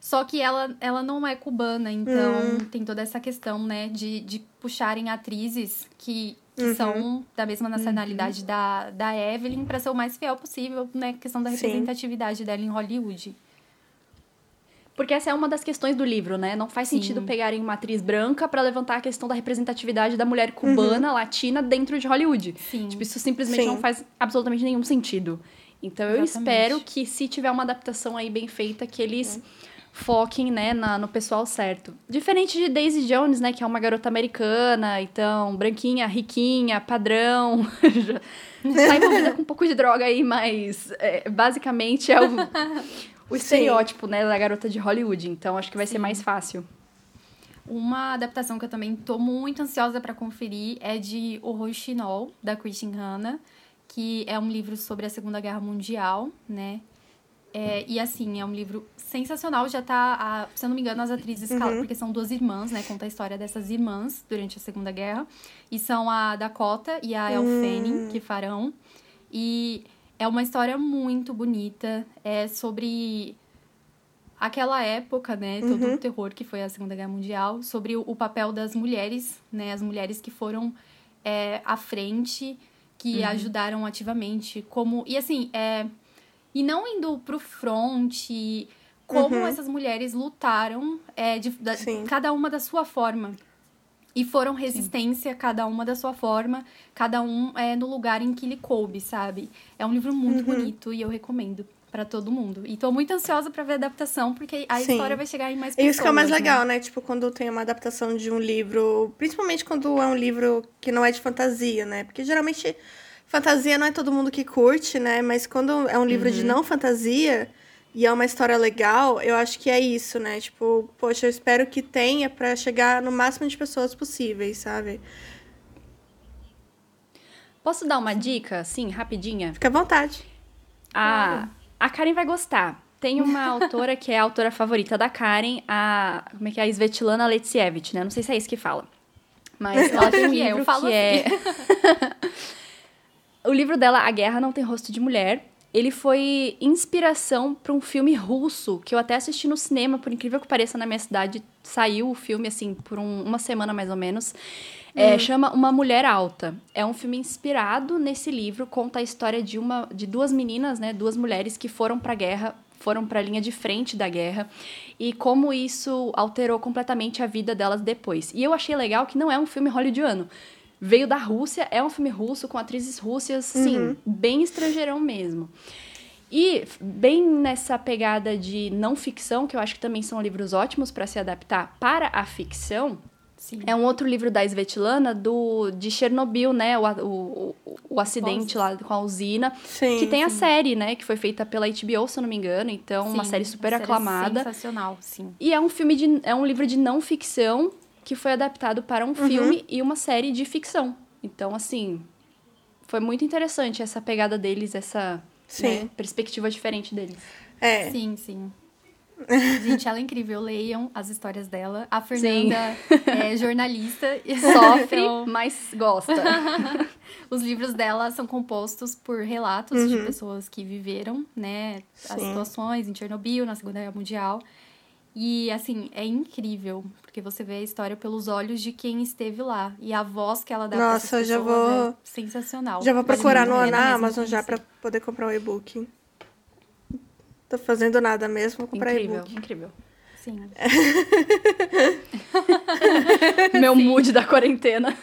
Só que ela, ela não é cubana, então hum. tem toda essa questão, né, de, de puxarem atrizes que, que uhum. são da mesma nacionalidade uhum. da, da Evelyn para ser o mais fiel possível, né, questão da representatividade Sim. dela em Hollywood. Porque essa é uma das questões do livro, né? Não faz Sim. sentido pegarem uma atriz branca para levantar a questão da representatividade da mulher cubana, uhum. latina, dentro de Hollywood. Sim. Tipo, isso simplesmente Sim. não faz absolutamente nenhum sentido. Então Exatamente. eu espero que se tiver uma adaptação aí bem feita, que eles foquem, né, na, no pessoal certo. Diferente de Daisy Jones, né, que é uma garota americana, então, branquinha, riquinha, padrão, tá envolvida com um pouco de droga aí, mas é, basicamente é o, o estereótipo, né, da garota de Hollywood, então acho que vai Sim. ser mais fácil. Uma adaptação que eu também tô muito ansiosa para conferir é de O Rochinol, da Christian Hanna, que é um livro sobre a Segunda Guerra Mundial, né? É, e assim, é um livro sensacional. Já tá, a, se eu não me engano, as atrizes uhum. porque são duas irmãs, né? Conta a história dessas irmãs durante a Segunda Guerra. E são a Dakota e a Elle Fanning, que farão. E é uma história muito bonita. É sobre aquela época, né? Todo uhum. o terror que foi a Segunda Guerra Mundial. Sobre o, o papel das mulheres, né? As mulheres que foram é, à frente, que uhum. ajudaram ativamente. Como... E assim, é e não indo pro front, como uhum. essas mulheres lutaram, é, de, da, cada uma da sua forma. E foram resistência, Sim. cada uma da sua forma, cada um é, no lugar em que lhe coube, sabe? É um livro muito uhum. bonito e eu recomendo para todo mundo. E tô muito ansiosa para ver a adaptação, porque a Sim. história vai chegar em mais pessoas. E isso que é o mais né? legal, né? Tipo, quando tem uma adaptação de um livro, principalmente quando é um livro que não é de fantasia, né? Porque geralmente fantasia não é todo mundo que curte, né? Mas quando é um livro uhum. de não fantasia e é uma história legal, eu acho que é isso, né? Tipo, poxa, eu espero que tenha para chegar no máximo de pessoas possíveis, sabe? Posso dar uma dica, assim, rapidinha? Fica à vontade. A, a Karen vai gostar. Tem uma autora que é a autora favorita da Karen, a. Como é que é? A Svetlana Alexievich, né? Não sei se é isso que fala. Mas ela tem um é, livro que é. o livro dela, A Guerra Não Tem Rosto de Mulher, ele foi inspiração para um filme russo que eu até assisti no cinema, por incrível que pareça, na minha cidade saiu o filme assim por um, uma semana mais ou menos. É, chama Uma Mulher Alta. É um filme inspirado nesse livro, conta a história de uma de duas meninas, né, duas mulheres que foram para a guerra, foram para a linha de frente da guerra e como isso alterou completamente a vida delas depois. E eu achei legal que não é um filme hollywoodiano. Veio da Rússia, é um filme russo com atrizes russas, sim, Uhum. bem estrangeirão mesmo. E bem nessa pegada de não ficção, que eu acho que também são livros ótimos para se adaptar para a ficção, Sim. é um outro livro da Svetlana do de Chernobyl, né? O, o, o, o acidente lá com a usina. Sim. que tem a série, né? Que foi feita pela HBO, se eu não me engano. Então, uma Sim, série super uma série aclamada. Sensacional, sim. E é um filme de. É um livro de não ficção que foi adaptado para um Uhum. filme e uma série de ficção. Então, assim. Foi muito interessante essa pegada deles, essa Sim. né, perspectiva diferente deles. É. Sim, sim. Gente, ela é incrível. Leiam as histórias dela. A Fernanda é jornalista. Sofre, então, mas gosta. os livros dela são compostos por relatos de pessoas que viveram, né, as Sim. situações em Chernobyl, na Segunda Guerra Mundial. E, assim, é incrível, porque você vê a história pelos olhos de quem esteve lá. E a voz que ela dá pra Nossa, essas eu já pessoas vou- é sensacional. Já vou procurar no, pena na Amazon já pra conhecer. poder comprar o e-book. Tô fazendo nada mesmo, vou comprar incrível, e-book. incrível. Sim. Meu mood da quarentena.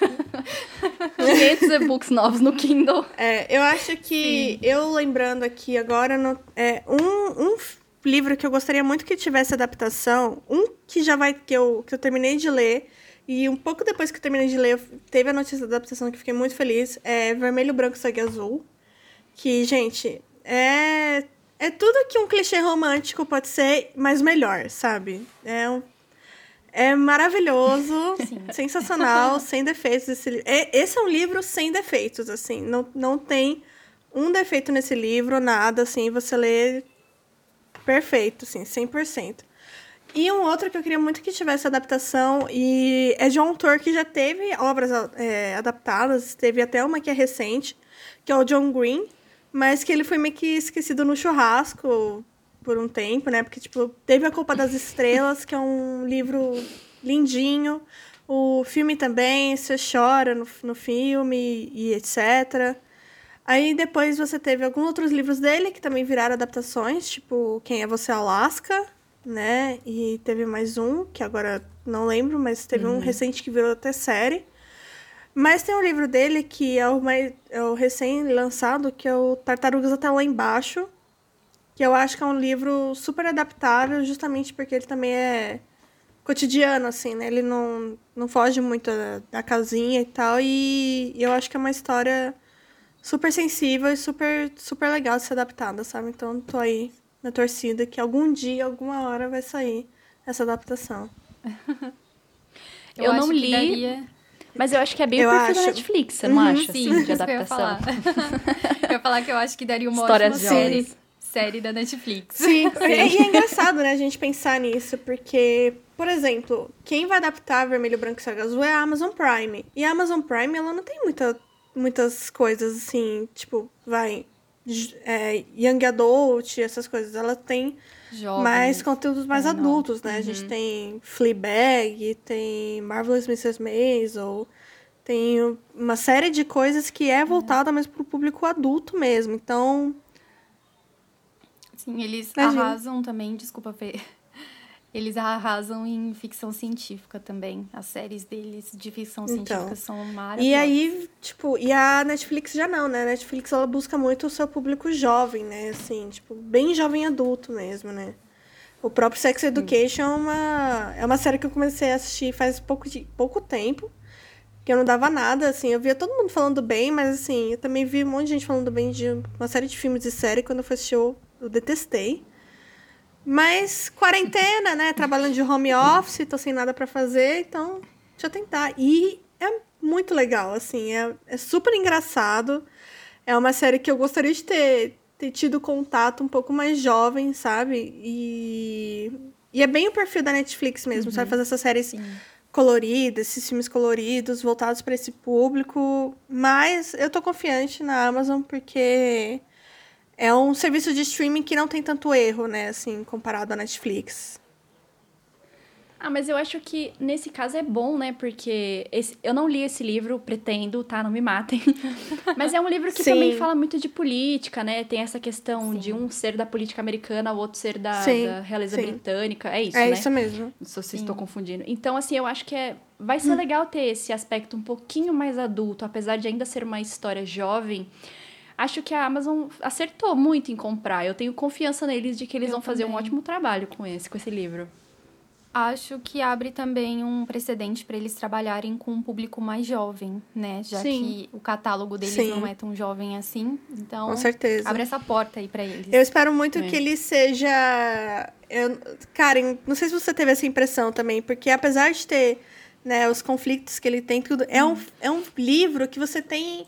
500 e-books novos no Kindle. É, eu acho que eu lembrando aqui agora no- é um, um livro que eu gostaria muito que tivesse adaptação, um que já vai que eu que eu terminei de ler e um pouco depois que eu terminei de ler, teve a notícia da adaptação que fiquei muito feliz, é Vermelho, Branco, Sangue Azul, que, gente, é é tudo que um clichê romântico pode ser, mas melhor, sabe? É um é maravilhoso, sensacional, sem defeitos. Esse, é- esse é um livro sem defeitos, assim. Não, não tem um defeito nesse livro, nada, assim. Você lê perfeito, assim, 100%. E um outro que eu queria muito que tivesse adaptação, e é de um autor que já teve obras é, adaptadas, teve até uma que é recente, que é o John Green, mas que ele foi meio que esquecido no churrasco por um tempo, né? Porque, tipo, teve A Culpa das Estrelas, que é um livro lindinho. O filme também, você chora no, no filme e etc. Aí depois você teve alguns outros livros dele que também viraram adaptações, tipo Quem é Você Alaska, né? E teve mais um, que agora não lembro, mas teve um recente que virou até série. Mas tem um livro dele que é o, mais, é o recém-lançado, que é o Tartarugas Até Lá Embaixo, que eu acho que é um livro super adaptável, justamente porque ele também é cotidiano, assim, né? Ele não, não foge muito da, da casinha e tal, e eu acho que é uma história super sensível e super, super legal de ser adaptada, sabe? Então tô aí na torcida que algum dia, alguma hora vai sair essa adaptação. Eu não acho que li, daria- Mas eu acho que é bem Eu o perfil da acho. Netflix, você não Uhum, acha? Sim, assim, de que eu ia adaptação. falar. eu ia falar que eu acho que daria uma Histórias ótima série, série da Netflix. Sim, E, e é engraçado, né, a gente pensar nisso, porque, por exemplo, quem vai adaptar Vermelho, Branco e Sangue Azul é a Amazon Prime. E a Amazon Prime, ela não tem muita, muitas coisas assim, tipo, vai, é, Young Adult, essas coisas. Ela tem Jovens. mais conteúdos mais É, não. adultos, né? A gente tem Fleabag, tem Marvelous Mrs. Maisel, tem uma série de coisas que é voltada mais pro público adulto mesmo. Então, Sim, eles Imagina. arrasam também, desculpa, Fê. Eles arrasam em ficção científica também. As séries deles de ficção Então. científica são maravilhosas. E aí, tipo, e a Netflix já não, né? A Netflix ela busca muito o seu público jovem, né? Assim, tipo, bem jovem adulto mesmo, né? O próprio Sex Education é uma, é uma série que eu comecei a assistir faz pouco, de, pouco tempo. Que eu não dava nada, assim. Eu via todo mundo falando bem, mas assim, eu também vi um monte de gente falando bem de uma série de filmes e série. Quando eu fui assistir, eu, eu detestei. Mas quarentena, né? Trabalhando de home office, tô sem nada pra fazer, então deixa eu tentar. E é muito legal, assim, é, é super engraçado. É uma série que eu gostaria de ter, ter tido contato um pouco mais jovem, sabe? E, e é bem o perfil da Netflix mesmo, sabe? Fazer essas séries Sim. coloridas, esses filmes coloridos, voltados para esse público. Mas eu tô confiante na Amazon porque é um serviço de streaming que não tem tanto erro, né, assim, comparado à Netflix. Ah, mas eu acho que nesse caso é bom, né? Porque esse, eu não li esse livro, pretendo, tá? Não me matem. mas é um livro que Sim. também fala muito de política, né? Tem essa questão Sim. de um ser da política americana, o outro ser da, da realeza Sim. britânica. É isso, é né? É isso mesmo. Se vocês estou confundindo. Então, assim, eu acho que é, vai ser hum. legal ter esse aspecto um pouquinho mais adulto, apesar de ainda ser uma história jovem acho que a Amazon acertou muito em comprar. Eu tenho confiança neles de que eles eu vão fazer um ótimo trabalho com esse, com esse livro. Acho que abre também um precedente para eles trabalharem com um público mais jovem, né? Já Sim. que o catálogo deles Sim. não é tão jovem assim. Então, com certeza. abre essa porta aí para eles. Eu espero muito é. que ele seja. Eu... Karen, não sei se você teve essa impressão também, porque apesar de ter né, os conflitos que ele tem, tudo, é, um, é um livro que você tem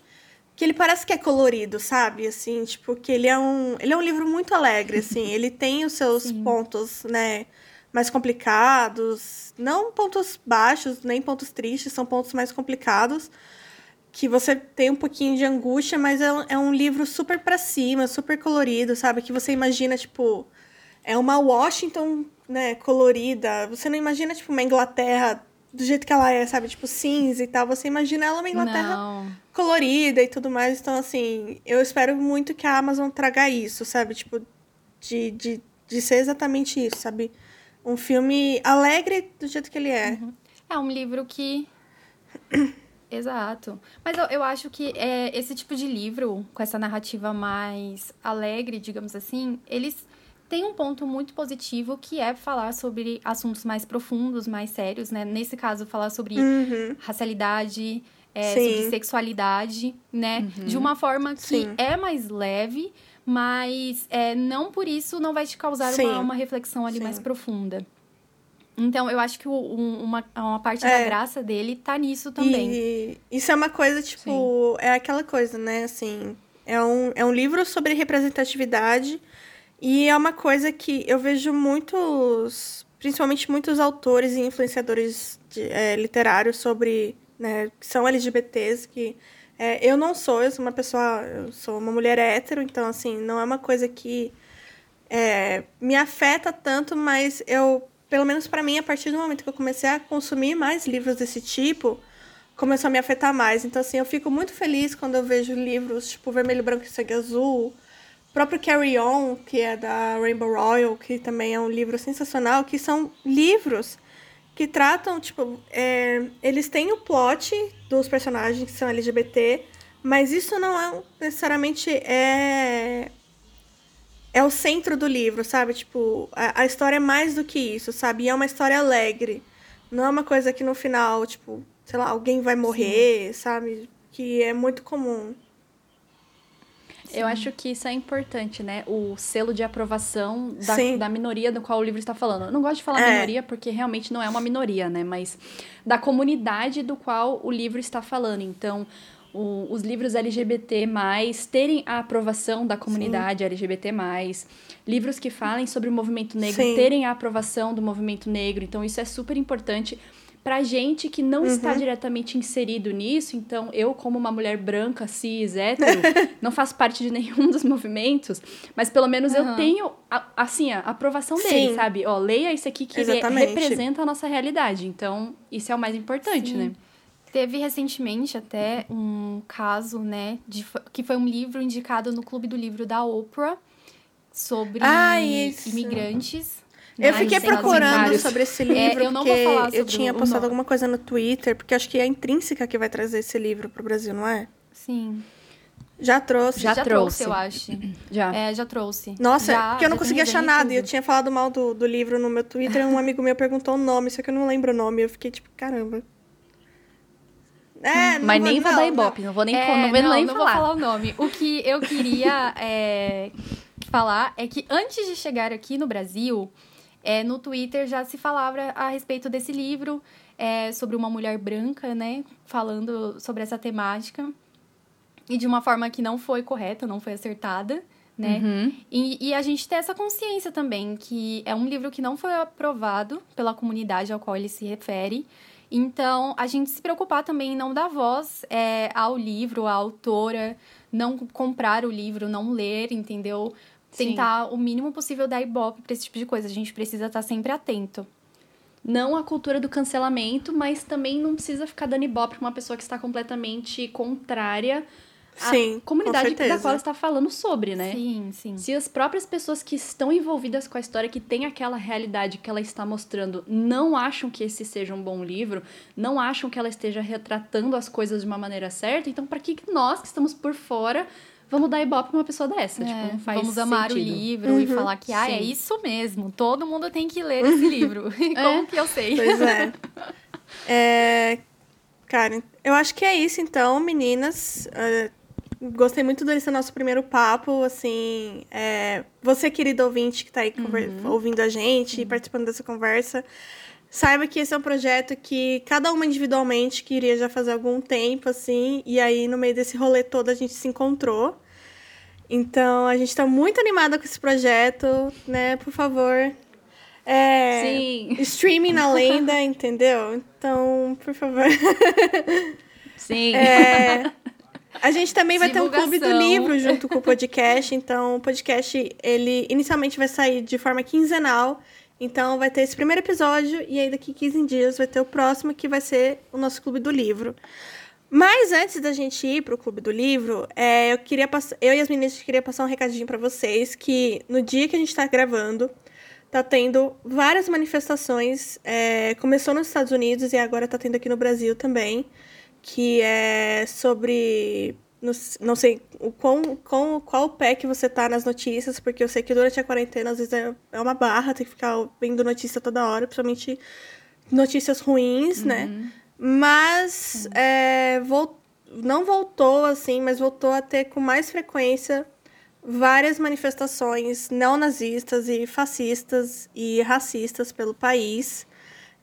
que ele parece que é colorido, sabe? Assim, tipo, que ele é um, ele é um livro muito alegre, assim. ele tem os seus Sim. pontos, né, mais complicados, não pontos baixos, nem pontos tristes, são pontos mais complicados, que você tem um pouquinho de angústia, mas é, é um livro super para cima, super colorido, sabe? Que você imagina, tipo, é uma Washington, né, colorida. Você não imagina, tipo, uma Inglaterra do jeito que ela é, sabe? Tipo, cinza e tal. Você imagina ela uma Inglaterra não. colorida e tudo mais. Então, assim, eu espero muito que a Amazon traga isso, sabe? Tipo, de, de, de ser exatamente isso, sabe? Um filme alegre do jeito que ele é. Uhum. É um livro que. Exato. Mas eu, eu acho que é, esse tipo de livro, com essa narrativa mais alegre, digamos assim, eles têm um ponto muito positivo que é falar sobre assuntos mais profundos, mais sérios, né? Nesse caso, falar sobre uhum. racialidade, é, sobre sexualidade, né? Uhum. De uma forma que Sim. é mais leve, mas é, não por isso não vai te causar uma, uma, reflexão ali Sim. mais profunda. Então, eu acho que o, um, uma, uma parte é. da graça dele tá nisso também. E isso é uma coisa, tipo, Sim. é aquela coisa, né? Assim, é um, é um livro sobre representatividade e é uma coisa que eu vejo muitos, principalmente muitos autores e influenciadores de, é, literários sobre, né, que são LGBTs, que é, eu não sou, eu sou uma pessoa, eu sou uma mulher hétero, então, assim, não é uma coisa que é, me afeta tanto, mas eu, pelo menos para mim, a partir do momento que eu comecei a consumir mais livros desse tipo, começou a me afetar mais. Então, assim, eu fico muito feliz quando eu vejo livros tipo Vermelho, Branco e Sangue Azul, próprio Carry On, que é da Rainbow Royal, que também é um livro sensacional, que são livros que tratam, tipo, é, eles têm o plot dos personagens que são LGBT, mas isso não é necessariamente é é o centro do livro, sabe? Tipo, a, a história é mais do que isso, sabe? E é uma história alegre. Não é uma coisa que no final, tipo, sei lá, alguém vai morrer, Sim. sabe? Que é muito comum. Eu acho que isso é importante, né? O selo de aprovação da, da minoria do qual o livro está falando. Eu não gosto de falar é. minoria porque realmente não é uma minoria, né? Mas da comunidade do qual o livro está falando. Então, o, os livros LGBT, terem a aprovação da comunidade Sim. LGBT, livros que falem sobre o movimento negro, Sim. terem a aprovação do movimento negro. Então, isso é super importante pra gente que não uhum. está diretamente inserido nisso, então eu, como uma mulher branca, cis, hétero, não faço parte de nenhum dos movimentos, mas pelo menos uhum. eu tenho, a, assim, a aprovação Sim. dele, sabe? Ó, leia isso aqui que representa a nossa realidade. Então, isso é o mais importante, Sim. né? Teve recentemente até um caso, né, de, que foi um livro indicado no Clube do Livro da Oprah sobre ah, imigrantes eu fiquei procurando sobre esse livro, é, eu não porque vou falar sobre eu tinha postado alguma coisa no Twitter, porque acho que é a Intrínseca que vai trazer esse livro pro Brasil, não é? Sim. Já trouxe. Já, já trouxe. eu acho. Já. É, já trouxe. Nossa, já, porque eu não consegui achar nada. E eu tinha falado mal do, do livro no meu Twitter e um amigo meu perguntou o nome, só que eu não lembro o nome. Eu fiquei tipo, caramba. É, Mas nem vou, dar ibope, não. não vou nem, é, não, não, nem não falar. vou falar o nome. O que eu queria é, falar é que antes de chegar aqui no Brasil, é, no Twitter já se falava a respeito desse livro, é, sobre uma mulher branca, né? Falando sobre essa temática. E de uma forma que não foi correta, não foi acertada, né? Uhum. E, e, a gente tem essa consciência também, que é um livro que não foi aprovado pela comunidade ao qual ele se refere. Então, a gente se preocupar também em não dar voz é, ao livro, à autora, não comprar o livro, não ler, entendeu? Tentar Sim. o mínimo possível dar ibope para esse tipo de coisa. A gente precisa estar sempre atento. Não a cultura do cancelamento, mas também não precisa ficar dando ibope para uma pessoa que está completamente contrária sim, a comunidade da qual está falando sobre, né? Sim, sim. Se as próprias pessoas que estão envolvidas com a história, que tem aquela realidade que ela está mostrando, não acham que esse seja um bom livro, não acham que ela esteja retratando as coisas de uma maneira certa, então para que nós que estamos por fora vamos dar ibope pra uma pessoa dessa. É, tipo, não faz vamos amar sentido. o livro uhum, e falar que, ah, é sim. é isso mesmo. Todo mundo tem que ler esse livro. Como é? que eu sei? Pois é. é. Cara, eu acho que é isso então, meninas. Uh, gostei muito desse nosso primeiro papo, assim, é, você, querido ouvinte que está aí uhum. ouvindo a gente e uhum. participando dessa conversa, saiba que esse é um projeto que cada uma individualmente queria já fazer algum tempo, assim, e aí no meio desse rolê todo a gente se encontrou. Então, a gente está muito animada com esse projeto, né? Por favor, é, Sim. Streaming na lenda, entendeu? Então, por favor. Sim. É, a gente também vai ter um clube do livro junto com o podcast. Então, o podcast, ele inicialmente vai sair de forma quinzenal. Então, vai ter esse primeiro episódio e aí daqui 15 dias vai ter o próximo, que vai ser o nosso clube do livro. Mas antes da gente ir pro Clube do Livro, é, eu queria eu e as meninas queria passar um recadinho para vocês que no dia que a gente está gravando, tá tendo várias manifestações. É, começou nos Estados Unidos e agora tá tendo aqui no Brasil também que é sobre. Não, sei o qual, qual, qual pé que você tá nas notícias, porque eu sei que durante a quarentena às vezes é, é uma barra, tem que ficar vendo notícia toda hora, principalmente notícias ruins, né? uhum. né? Mas é, vol não voltou assim, mas voltou a ter com mais frequência várias manifestações neonazistas e fascistas e racistas pelo país.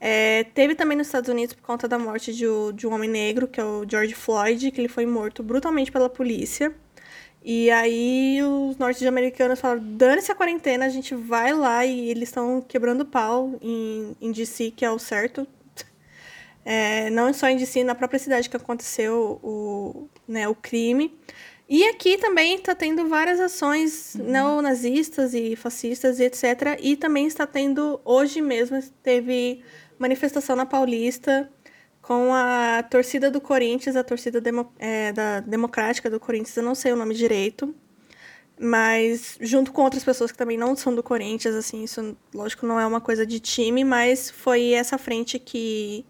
É, teve também nos Estados Unidos por conta da morte de, de, um homem negro, que é o George Floyd, que ele foi morto brutalmente pela polícia. E aí os norte-americanos falaram: dane-se a quarentena, a gente vai lá e eles estão quebrando pau em, em DC, que é o certo. É, não só em DC, na própria cidade que aconteceu o, né, o crime. E aqui também está tendo várias ações uhum. neonazistas e fascistas e etc. E também está tendo, hoje mesmo, teve manifestação na Paulista com a torcida do Corinthians, a torcida demo, é, da Democrática do Corinthians, eu não sei o nome direito, mas junto com outras pessoas que também não são do Corinthians, assim, isso lógico não é uma coisa de time, mas foi essa frente que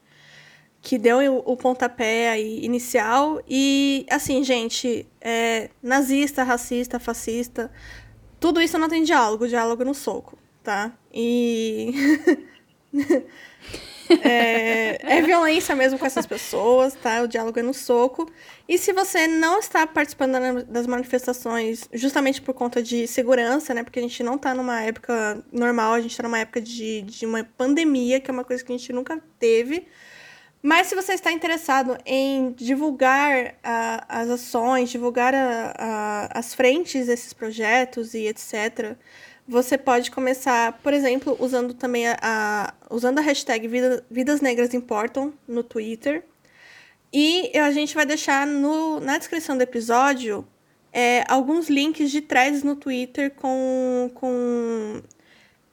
que deu o, pontapé aí inicial e assim, gente, é, nazista, racista, fascista, tudo isso não tem diálogo, diálogo no soco, tá? E É, é, violência mesmo com essas pessoas, tá? O diálogo é no soco. E se você não está participando das manifestações justamente por conta de segurança, né? Porque a gente não está numa época normal, a gente está numa época de, de uma pandemia, que é uma coisa que a gente nunca teve. Mas se você está interessado em divulgar uh, as ações, divulgar a, a, as frentes desses projetos e etc., você pode começar, por exemplo, usando também a, a usando a hashtag Vida, Vidas Negras Importam no Twitter. E a gente vai deixar no, na descrição do episódio é, alguns links de threads no Twitter com, com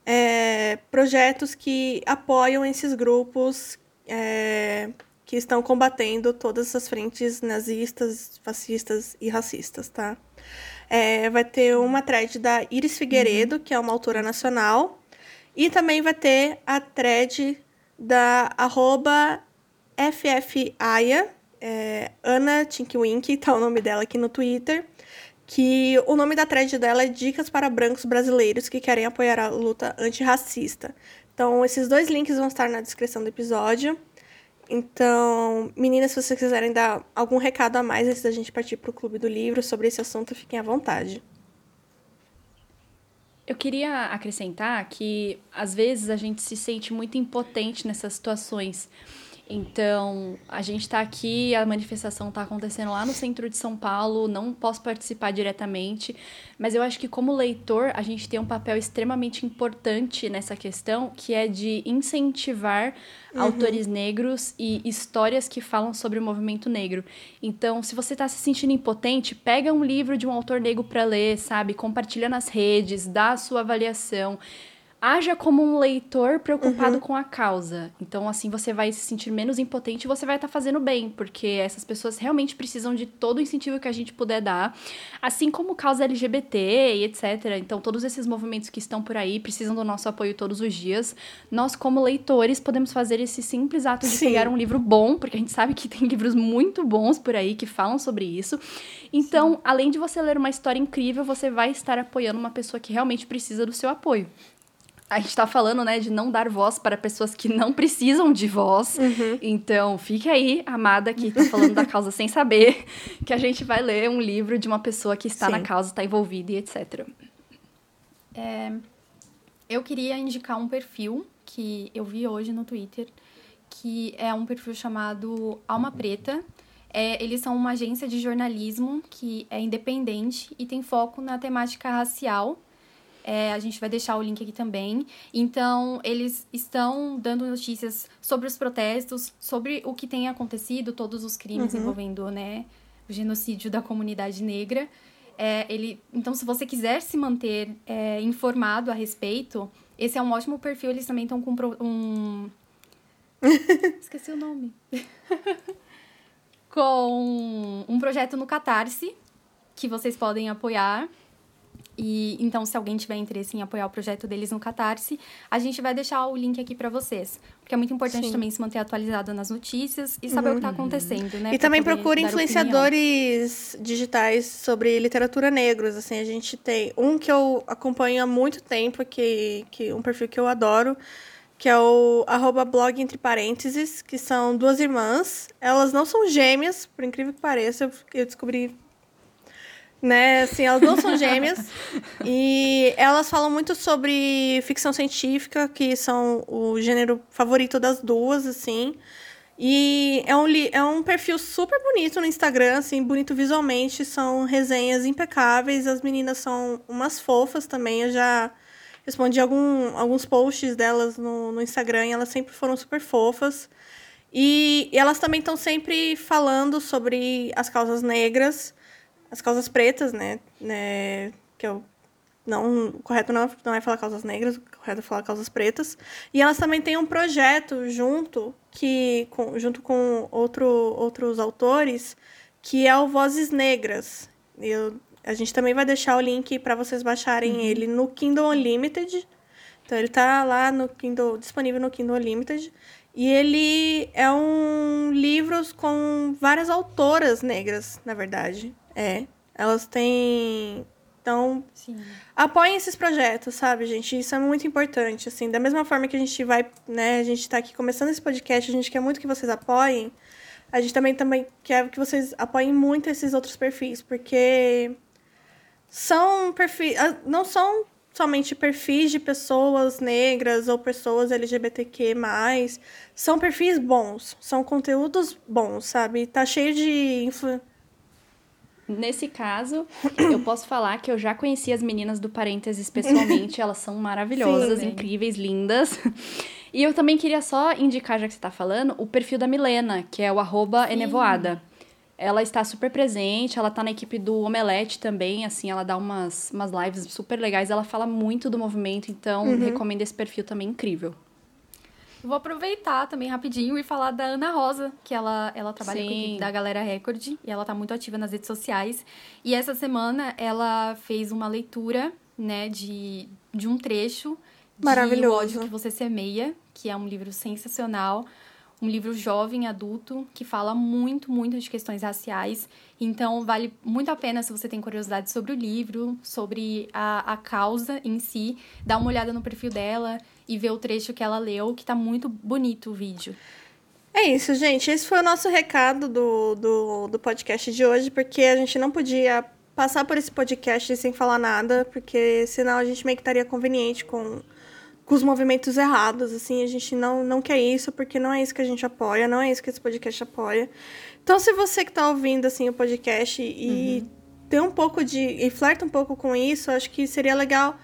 é, projetos que apoiam esses grupos é, que estão combatendo todas essas frentes nazistas, fascistas e racistas, tá? É, vai ter uma thread da Iris Figueiredo, uhum. que é uma autora nacional. E também vai ter a thread da arroba FFAia, é, Ana Tinkwink, tá o nome dela aqui no Twitter. Que o nome da thread dela é Dicas para Brancos Brasileiros que querem apoiar a luta antirracista. Então, esses dois links vão estar na descrição do episódio. Então, meninas, se vocês quiserem dar algum recado a mais antes da gente partir para o Clube do Livro sobre esse assunto, fiquem à vontade. Eu queria acrescentar que às vezes a gente se sente muito impotente nessas situações. Então, a gente está aqui, a manifestação está acontecendo lá no centro de São Paulo, não posso participar diretamente, mas eu acho que como leitor, a gente tem um papel extremamente importante nessa questão, que é de incentivar uhum. autores negros e histórias que falam sobre o movimento negro. Então, se você está se sentindo impotente, pega um livro de um autor negro para ler, sabe? Compartilha nas redes, dá a sua avaliação haja como um leitor preocupado uhum. com a causa. Então, assim, você vai se sentir menos impotente e você vai estar tá fazendo bem, porque essas pessoas realmente precisam de todo o incentivo que a gente puder dar, assim como causa LGBT e etc. Então, todos esses movimentos que estão por aí precisam do nosso apoio todos os dias. Nós, como leitores, podemos fazer esse simples ato de Sim. pegar um livro bom, porque a gente sabe que tem livros muito bons por aí que falam sobre isso. Então, Sim. além de você ler uma história incrível, você vai estar apoiando uma pessoa que realmente precisa do seu apoio a gente tá falando, né, de não dar voz para pessoas que não precisam de voz. Uhum. Então, fique aí, amada, que tá falando da causa sem saber, que a gente vai ler um livro de uma pessoa que está Sim. na causa, está envolvida e etc. É, eu queria indicar um perfil que eu vi hoje no Twitter, que é um perfil chamado Alma Preta. É, eles são uma agência de jornalismo que é independente e tem foco na temática racial é, a gente vai deixar o link aqui também. Então, eles estão dando notícias sobre os protestos, sobre o que tem acontecido, todos os crimes uhum. envolvendo né, o genocídio da comunidade negra. É, ele, então, se você quiser se manter é, informado a respeito, esse é um ótimo perfil. Eles também estão com um. Esqueci o nome. com um projeto no Catarse que vocês podem apoiar. E então, se alguém tiver interesse em apoiar o projeto deles no Catarse, a gente vai deixar o link aqui para vocês. Porque é muito importante Sim. também se manter atualizado nas notícias e saber uhum. o que está uhum. acontecendo, né? E também procure influenciadores opinião. digitais sobre literatura negros. Assim, a gente tem um que eu acompanho há muito tempo, que, que um perfil que eu adoro, que é o arroba blog entre parênteses, que são duas irmãs. Elas não são gêmeas, por incrível que pareça, eu descobri né? Assim, elas não são gêmeas. e elas falam muito sobre ficção científica, que são o gênero favorito das duas, assim. E é um, é um perfil super bonito no Instagram, assim, bonito visualmente. São resenhas impecáveis. As meninas são umas fofas também. Eu já respondi algum, alguns posts delas no, no Instagram e elas sempre foram super fofas. E, e elas também estão sempre falando sobre as causas negras as causas pretas, né? né que eu não, o correto não, não é falar causas negras, o correto é falar causas pretas. E elas também têm um projeto junto, que, com, junto com outro, outros autores, que é o Vozes Negras. Eu, a gente também vai deixar o link para vocês baixarem uhum. ele no Kindle Unlimited. Então ele tá lá no Kindle, disponível no Kindle Unlimited. E ele é um livro com várias autoras negras, na verdade. É. Elas têm. Então, Sim. apoiem esses projetos, sabe, gente? Isso é muito importante, assim. Da mesma forma que a gente vai, né, a gente está aqui começando esse podcast, a gente quer muito que vocês apoiem. A gente também, também quer que vocês apoiem muito esses outros perfis, porque são perfis... Ah, não são somente perfis de pessoas negras ou pessoas LGBTQ+, são perfis bons, são conteúdos bons, sabe? Tá cheio de... Influ Nesse caso, eu posso falar que eu já conheci as meninas do Parênteses pessoalmente. elas são maravilhosas, Sim, incríveis, lindas. E eu também queria só indicar, já que você está falando, o perfil da Milena, que é o arroba Enevoada. Ela está super presente, ela está na equipe do Omelete também, assim, ela dá umas, umas lives super legais, ela fala muito do movimento, então uhum. recomendo esse perfil também, incrível. Vou aproveitar também rapidinho e falar da Ana Rosa, que ela, ela trabalha Sim. com a equipe da Galera Record e ela tá muito ativa nas redes sociais. E essa semana ela fez uma leitura, né, de, de um trecho Maravilhoso. de O ódio que você semeia, que é um livro sensacional um livro jovem, adulto, que fala muito, muito de questões raciais. Então, vale muito a pena, se você tem curiosidade sobre o livro, sobre a, a causa em si, dar uma olhada no perfil dela e ver o trecho que ela leu, que tá muito bonito o vídeo. É isso, gente. Esse foi o nosso recado do, do, do podcast de hoje, porque a gente não podia passar por esse podcast sem falar nada, porque senão a gente meio que estaria conveniente com com os movimentos errados, assim, a gente não, não quer isso, porque não é isso que a gente apoia, não é isso que esse podcast apoia. Então, se você que tá ouvindo, assim, o podcast e uhum. tem um pouco de... e flerta um pouco com isso, acho que seria legal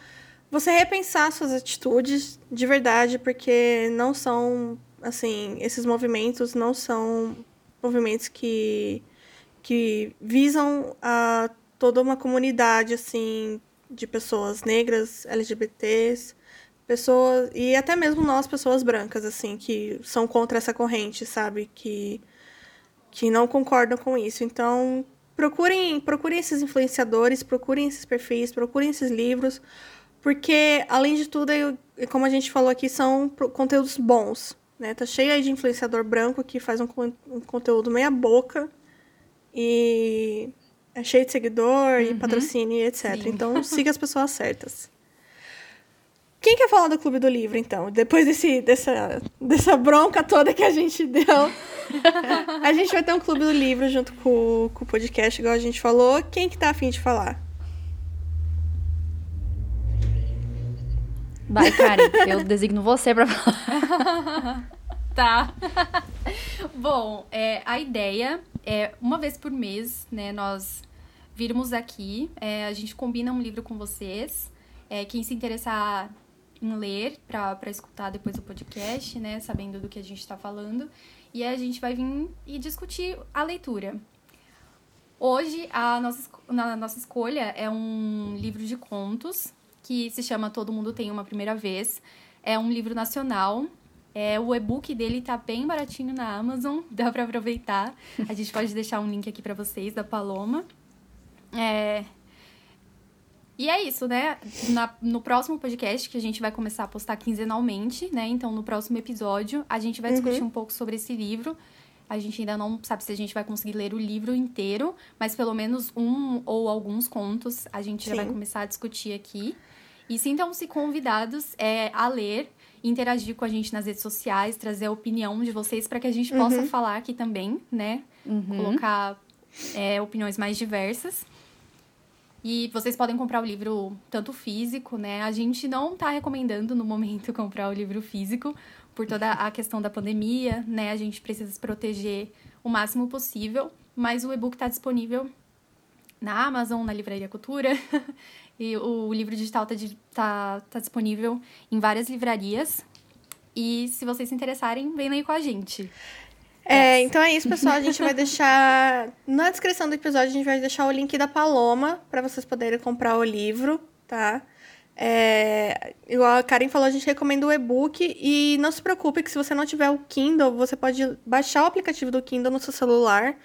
você repensar suas atitudes de verdade, porque não são, assim, esses movimentos não são movimentos que, que visam a toda uma comunidade, assim, de pessoas negras, LGBTs, pessoas e até mesmo nós pessoas brancas assim que são contra essa corrente sabe? Que que não concordam com isso. Então procurem procurem esses influenciadores procurem esses perfis procurem esses livros porque além de tudo eu, como a gente falou aqui são conteúdos bons né? Tá cheio aí de influenciador branco que faz um, um conteúdo meia boca e é cheio de seguidor uhum. e patrocínio e etc Sim. então siga as pessoas certas quem quer falar do Clube do Livro, então? Depois desse, dessa, dessa bronca toda que a gente deu. a gente vai ter um Clube do Livro junto com, com o podcast, igual a gente falou. Quem que tá afim de falar? Vai, Karen. Eu designo você pra falar. tá. Bom, é, a ideia é, uma vez por mês, né, nós virmos aqui, é, a gente combina um livro com vocês. É, quem se interessar em ler para escutar depois o podcast, né? Sabendo do que a gente está falando. E a gente vai vir e discutir a leitura. Hoje, a nossa, a nossa escolha é um livro de contos que se chama Todo Mundo Tem Uma Primeira Vez. É um livro nacional. É, o e-book dele tá bem baratinho na Amazon, dá para aproveitar. A gente pode deixar um link aqui para vocês da Paloma. É, e é isso, né? Na, no próximo podcast, que a gente vai começar a postar quinzenalmente, né? Então, no próximo episódio, a gente vai discutir uhum. um pouco sobre esse livro. A gente ainda não sabe se a gente vai conseguir ler o livro inteiro, mas pelo menos um ou alguns contos a gente Sim. já vai começar a discutir aqui. E sintam-se convidados é, a ler, interagir com a gente nas redes sociais, trazer a opinião de vocês para que a gente possa uhum. falar aqui também, né? Uhum. Colocar é, opiniões mais diversas. E vocês podem comprar o livro tanto físico, né? A gente não tá recomendando no momento comprar o livro físico por toda a questão da pandemia, né? A gente precisa se proteger o máximo possível, mas o e-book está disponível na Amazon, na Livraria Cultura. e o livro digital está tá, tá disponível em várias livrarias. E se vocês se interessarem, venham aí com a gente. É, então é isso, pessoal. A gente vai deixar. Na descrição do episódio, a gente vai deixar o link da Paloma para vocês poderem comprar o livro, tá? É, igual a Karen falou, a gente recomenda o e-book. E não se preocupe que se você não tiver o Kindle, você pode baixar o aplicativo do Kindle no seu celular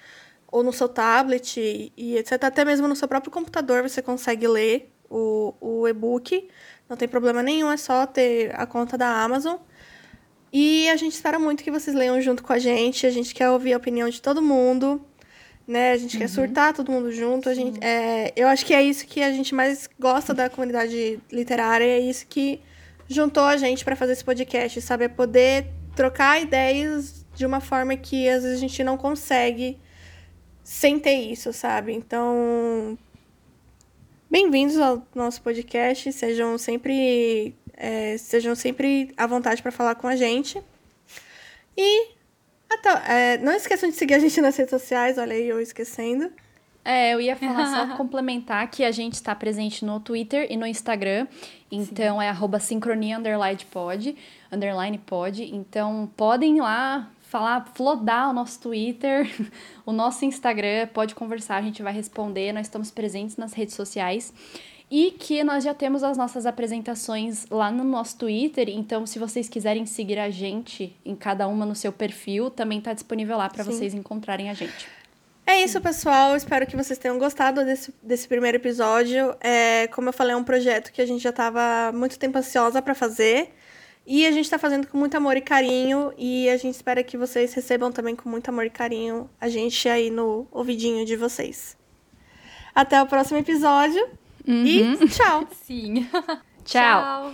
ou no seu tablet e, etc. Até mesmo no seu próprio computador você consegue ler o, o e-book. Não tem problema nenhum, é só ter a conta da Amazon. E a gente espera muito que vocês leiam junto com a gente. A gente quer ouvir a opinião de todo mundo, né? A gente uhum. quer surtar todo mundo junto. A gente, é, eu acho que é isso que a gente mais gosta da comunidade literária. É isso que juntou a gente para fazer esse podcast, sabe? É poder trocar ideias de uma forma que às vezes a gente não consegue sem ter isso, sabe? Então, bem-vindos ao nosso podcast. Sejam sempre é, sejam sempre à vontade para falar com a gente. E até, é, não esqueçam de seguir a gente nas redes sociais, olha aí eu esquecendo. É, eu ia falar só complementar que a gente está presente no Twitter e no Instagram. Então Sim. é arroba sincronia underline pod, underline pod. Então podem ir lá falar, flodar o nosso Twitter, o nosso Instagram, pode conversar, a gente vai responder. Nós estamos presentes nas redes sociais. E que nós já temos as nossas apresentações lá no nosso Twitter, então se vocês quiserem seguir a gente em cada uma no seu perfil, também está disponível lá para vocês encontrarem a gente. É isso, pessoal. Espero que vocês tenham gostado desse, desse primeiro episódio. É, como eu falei, é um projeto que a gente já estava muito tempo ansiosa para fazer. E a gente está fazendo com muito amor e carinho. E a gente espera que vocês recebam também com muito amor e carinho a gente aí no ouvidinho de vocês. Até o próximo episódio. Uhum. E tchau. Sim. tchau. tchau.